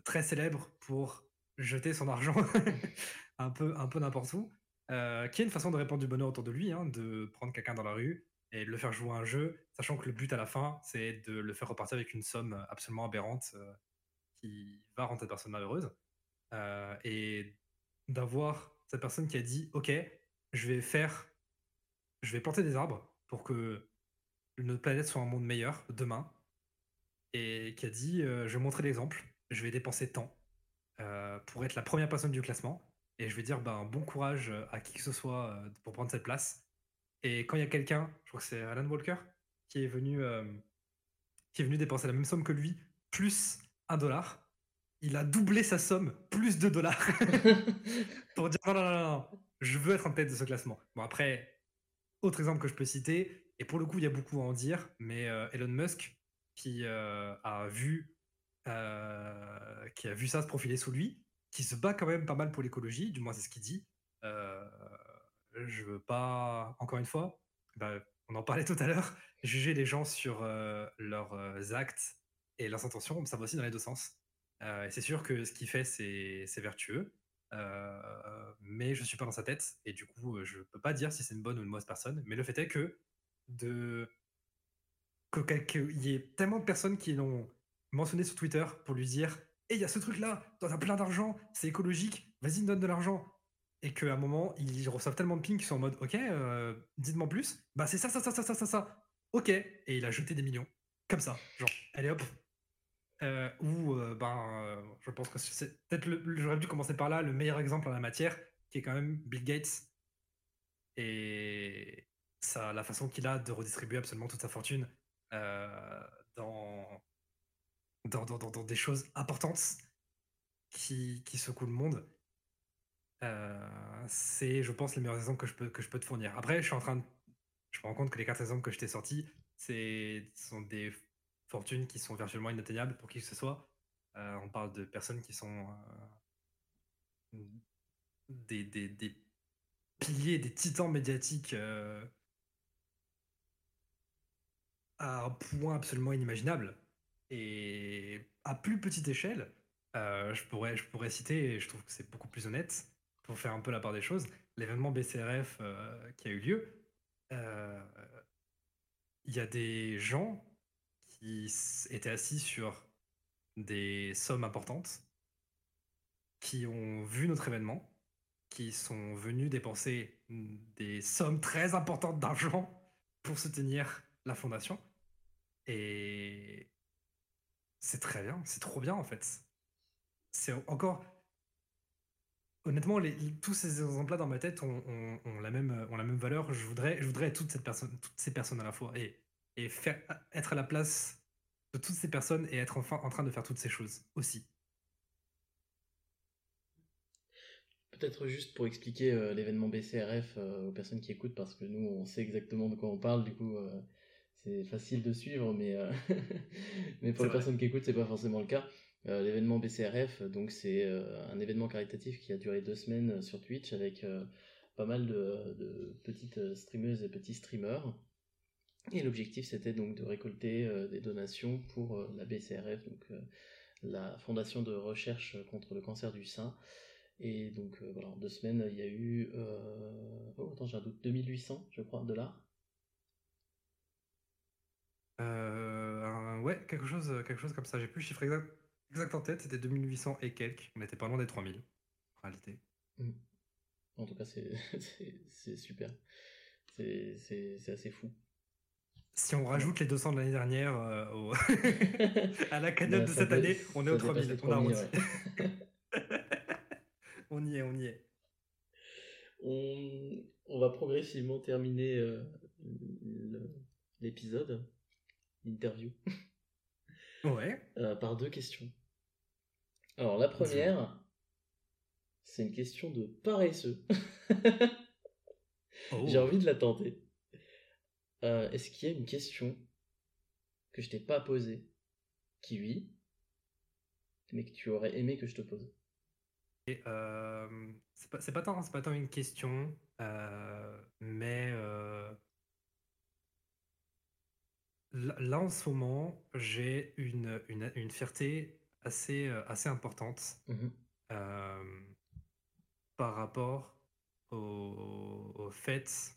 très célèbre pour jeter son argent un peu, un peu n'importe où, qui est une façon de répandre du bonheur autour de lui, hein, de prendre quelqu'un dans la rue et de le faire jouer à un jeu, sachant que le but à la fin, c'est de le faire repartir avec une somme absolument aberrante qui va rendre cette personne malheureuse. et d'avoir cette personne qui a dit, ok, je vais faire, je vais planter des arbres pour que notre planète soit un monde meilleur demain, et qui a dit, je vais montrer l'exemple, je vais dépenser tant pour être la première personne du classement, et je vais dire, ben, bon courage à qui que ce soit pour prendre cette place. Et quand il y a quelqu'un, je crois que c'est Alan Walker, qui est venu, qui est venu dépenser la même somme que lui, plus un dollar, il a doublé sa somme, plus 2 dollars, pour dire non, non, non, non, je veux être en tête de ce classement. Bon, après, autre exemple que je peux citer, et pour le coup, il y a beaucoup à en dire, mais Elon Musk, qui a vu qui a vu ça se profiler sous lui, qui se bat quand même pas mal pour l'écologie, du moins c'est ce qu'il dit. Je veux pas, encore une fois, bah, on en parlait tout à l'heure, juger les gens sur leurs actes et leurs intentions, ça va aussi dans les deux sens. et c'est sûr que ce qu'il fait, c'est vertueux, mais je suis pas dans sa tête, et du coup, je peux pas dire si c'est une bonne ou une mauvaise personne, mais le fait est que de qu'il y ait tellement de personnes qui l'ont mentionné sur Twitter pour lui dire et il y a ce truc-là, t'en as plein d'argent, c'est écologique, vas-y, donne de l'argent. Et qu'à un moment, ils reçoivent tellement de pings qu'ils sont en mode, ok, euh, dites-moi plus. Bah, c'est ça, ça, ça, ça, ça, ça, ça. Ok. Et il a jeté des millions. Comme ça. Genre, allez hop. Euh, ou, euh, ben, je pense que c'est peut-être, j'aurais dû commencer par là, le meilleur exemple en la matière, qui est quand même Bill Gates. Et ça, la façon qu'il a de redistribuer absolument toute sa fortune dans dans, dans, dans, des choses importantes qui, qui secouent le monde. Euh, c'est, je pense, les meilleurs exemples que je peux, que je peux te fournir. Après, je suis en train de, je me rends compte que les quatre exemples que je t'ai sortis, c'est sont des fortunes qui sont virtuellement inatteignables pour qui que ce soit. Euh, on parle de personnes qui sont euh, des, des, des, piliers, des titans médiatiques à un point absolument inimaginable. Et à plus petite échelle, je, pourrais, je pourrais citer, et je trouve que c'est beaucoup plus honnête, pour faire un peu la part des choses, l'événement BCRF euh, qui a eu lieu. Euh, il y a des gens qui étaient assis sur des sommes importantes, qui ont vu notre événement, qui sont venus dépenser des sommes très importantes d'argent pour soutenir la fondation. Et c'est très bien, c'est trop bien en fait. C'est encore. Honnêtement, les, tous ces exemples-là dans ma tête ont, la même, ont la même valeur. Je voudrais, je voudrais être toute cette personne, toutes ces personnes à la fois et, et faire, être à la place de toutes ces personnes et être enfin en train de faire toutes ces choses aussi. Peut-être juste pour expliquer euh, l'événement BCRF euh, aux personnes qui écoutent, parce que nous, on sait exactement de quoi on parle, du coup, euh, c'est facile de suivre, mais, mais pour les personnes qui écoutent, c'est pas forcément le cas. Euh, l'événement BCRF, donc c'est euh, un événement caritatif qui a duré deux semaines sur Twitch avec pas mal de, petites streameuses et petits streamers. Et l'objectif c'était donc de récolter des donations pour la BCRF, donc la Fondation de recherche contre le cancer du sein. Et donc voilà, en deux semaines, il y a eu, oh attends j'ai un doute, 2800 je crois dollars euh, ouais, quelque chose, quelque chose comme ça. J'ai plus le chiffre exact, exact en tête, c'était 2800 et quelques. On était pas loin des 3000 en réalité. En tout cas, c'est super. C'est assez fou. Si on rajoute les 200 de l'année dernière euh, à la cagnotte de cette année, on est aux 3000. On, on y est, on y est. On, on va progressivement terminer euh, l'épisode interview. Ouais. Euh, par deux questions. Alors la première, c'est une question de paresseux. Oh. J'ai envie de la tenter. Euh, Est-ce qu'il y a une question que je t'ai pas posée, qui oui, mais que tu aurais aimé que je te pose? Euh, c'est pas, tant, c'est pas tant une question, euh, mais là, là, en ce moment, j'ai une, une, une fierté assez, euh, assez importante Mhm. euh, par rapport au, au fait.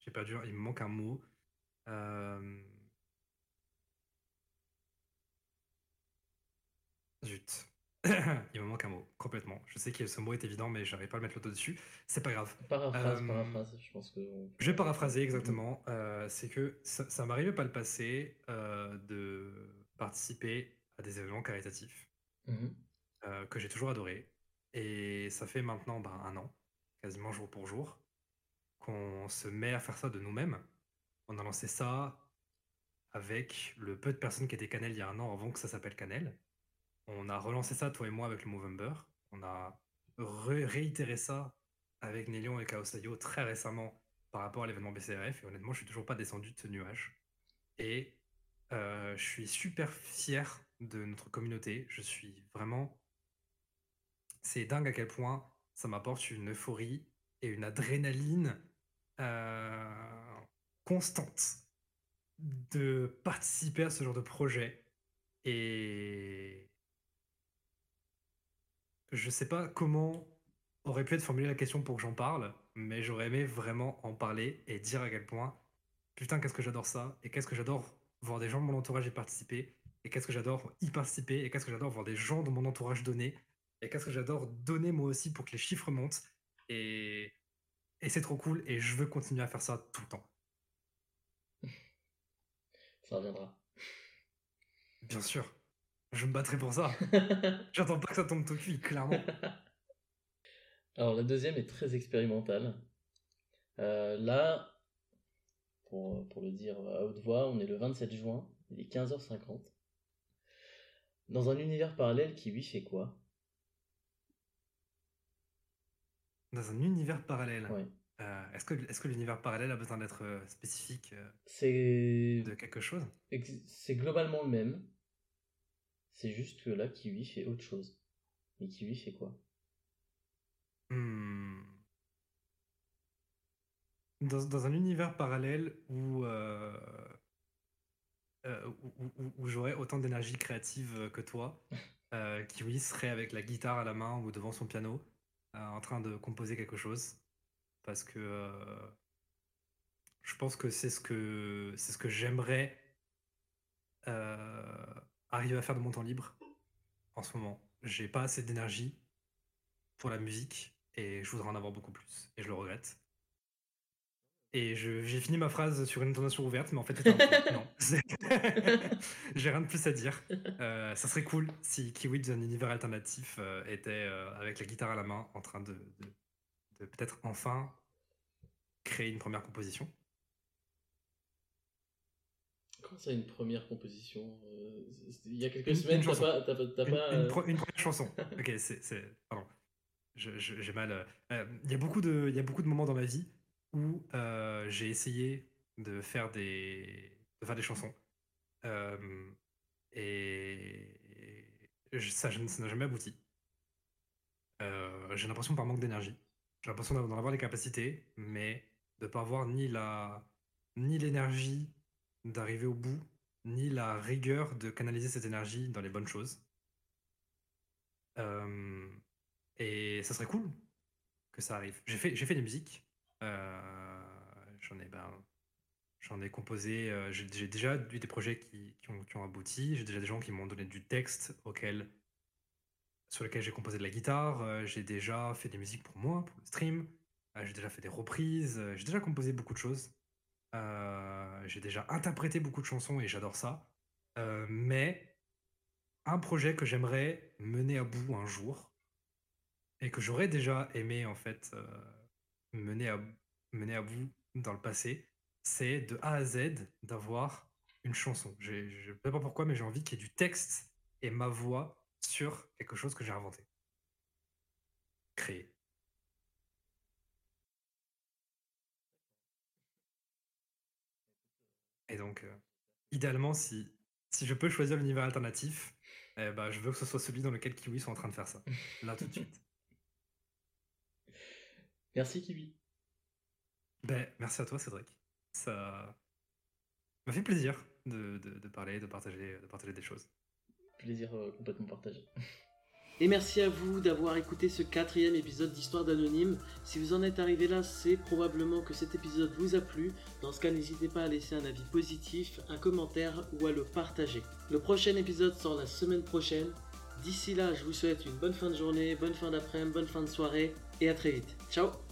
J'ai perdu, il me manque un mot. euh, Zut. Il me manque un mot, complètement. Je sais que ce mot est évident, mais j'arrive pas à mettre l'auto dessus. C'est pas grave. Paraphrase, Euh, paraphrase, je pense que... Je vais paraphraser exactement. Euh, c'est que ça, ça m'arrivait pas le passé euh, de participer à des événements caritatifs Mhm. euh, que j'ai toujours adoré. Et ça fait maintenant ben, un an, quasiment jour pour jour, qu'on se met à faire ça de nous-mêmes. On a lancé ça avec le peu de personnes qui étaient Canel il y a un an avant que ça s'appelle Canel. On a relancé ça, toi et moi, avec le Movember. On a ré- réitéré ça avec Nélion et Chaosayo très récemment par rapport à l'événement BCRF. Et honnêtement, je suis toujours pas descendu de ce nuage. Et euh, je suis super fier de notre communauté. Je suis vraiment. C'est dingue à quel point ça m'apporte une euphorie et une adrénaline euh, constante de participer à ce genre de projet. Et je sais pas comment aurait pu être formulée la question pour que j'en parle, mais j'aurais aimé vraiment en parler et dire à quel point, putain, qu'est-ce que j'adore ça, et qu'est-ce que j'adore voir des gens de mon entourage y participer, et qu'est-ce que j'adore y participer, et qu'est-ce que j'adore voir des gens de mon entourage donner, et qu'est-ce que j'adore donner moi aussi pour que les chiffres montent. Et, et c'est trop cool, et je veux continuer à faire ça tout le temps. Ça reviendra. Bien sûr. Je me battrai pour ça. J'attends pas que ça tombe tout cuit, clairement. Alors la deuxième est très expérimentale. Euh, là, pour, pour le dire à haute voix, on est le 27 juin, il est 15h50. Dans un univers parallèle qui lui fait quoi? Dans un univers parallèle. Ouais. Euh, est-ce que, est que l'univers parallèle a besoin d'être euh, spécifique euh, C'est de quelque chose? c'est globalement le même. C'est juste que là, Kiwi fait autre chose. Mais Kiwi fait quoi? Hmm. dans, dans un univers parallèle où, euh, euh, où, où- où- où j'aurais autant d'énergie créative que toi, euh, Kiwi serait avec la guitare à la main ou devant son piano, euh, en train de composer quelque chose. Parce que je pense que c'est ce que, c'est ce que j'aimerais arriver à faire de mon temps libre en ce moment. J'ai pas assez d'énergie pour la musique et je voudrais en avoir beaucoup plus et je le regrette. Et j'ai fini ma phrase sur une intonation ouverte, mais en fait, un peu- non. J'ai rien de plus à dire. Euh, ça serait cool si Kiwi d'un univers alternatif euh, était euh, avec la guitare à la main en train de, de- de peut-être enfin créer une première composition. Comment ça, une première composition Euh, Il y a quelques Une- semaines, une t'as chanson. pas, t'as Une, pas, une pro- une première chanson. Ok, c'est. Pardon. J'ai mal. Il y, a beaucoup de- il y a beaucoup de moments dans ma vie où euh, j'ai essayé de faire des, de faire des chansons. Euh, et ça ça n'a jamais abouti. Euh, j'ai l'impression par manque d'énergie. J'ai l'impression d'en avoir les capacités, mais de pas avoir ni la ni l'énergie d'arriver au bout, ni la rigueur de canaliser cette énergie dans les bonnes choses. Et ça serait cool que ça arrive. J'ai fait, j'ai fait des musiques. Euh, j'en ai, ben, ai composé. euh, j'ai, déjà eu des projets qui, ont, abouti. J'ai déjà des gens qui m'ont donné du texte auquel, sur lequel j'ai composé de la guitare. Euh, j'ai déjà fait des musiques pour moi, pour le stream. J'ai déjà fait des reprises. J'ai déjà composé beaucoup de choses. J'ai déjà interprété beaucoup de chansons et j'adore ça. Mais un projet que j'aimerais mener à bout un jour et que j'aurais déjà aimé en fait mener, à, mener à bout dans le passé, c'est de A à Z d'avoir une chanson. Je ne sais pas pourquoi, mais j'ai envie qu'il y ait du texte et ma voix sur quelque chose que j'ai inventé. Créé. Et donc, euh, idéalement, si, si je peux choisir l'univers alternatif, eh ben, je veux que ce soit celui dans lequel Kiwi sont en train de faire ça. Là, tout de suite. Merci Kiwi. Ben, merci à toi, Cédric. Ça m'a fait plaisir de, de- de parler, de partager, de partager des choses. Plaisir euh, complètement partagé. Et merci à vous d'avoir écouté ce quatrième épisode d'Histoire d'Anonyme. Si vous en êtes arrivé là, c'est probablement que cet épisode vous a plu. Dans ce cas, n'hésitez pas à laisser un avis positif, un commentaire ou à le partager. Le prochain épisode sort la semaine prochaine. D'ici là, je vous souhaite une bonne fin de journée, bonne fin d'après-midi, bonne fin de soirée et à très vite. Ciao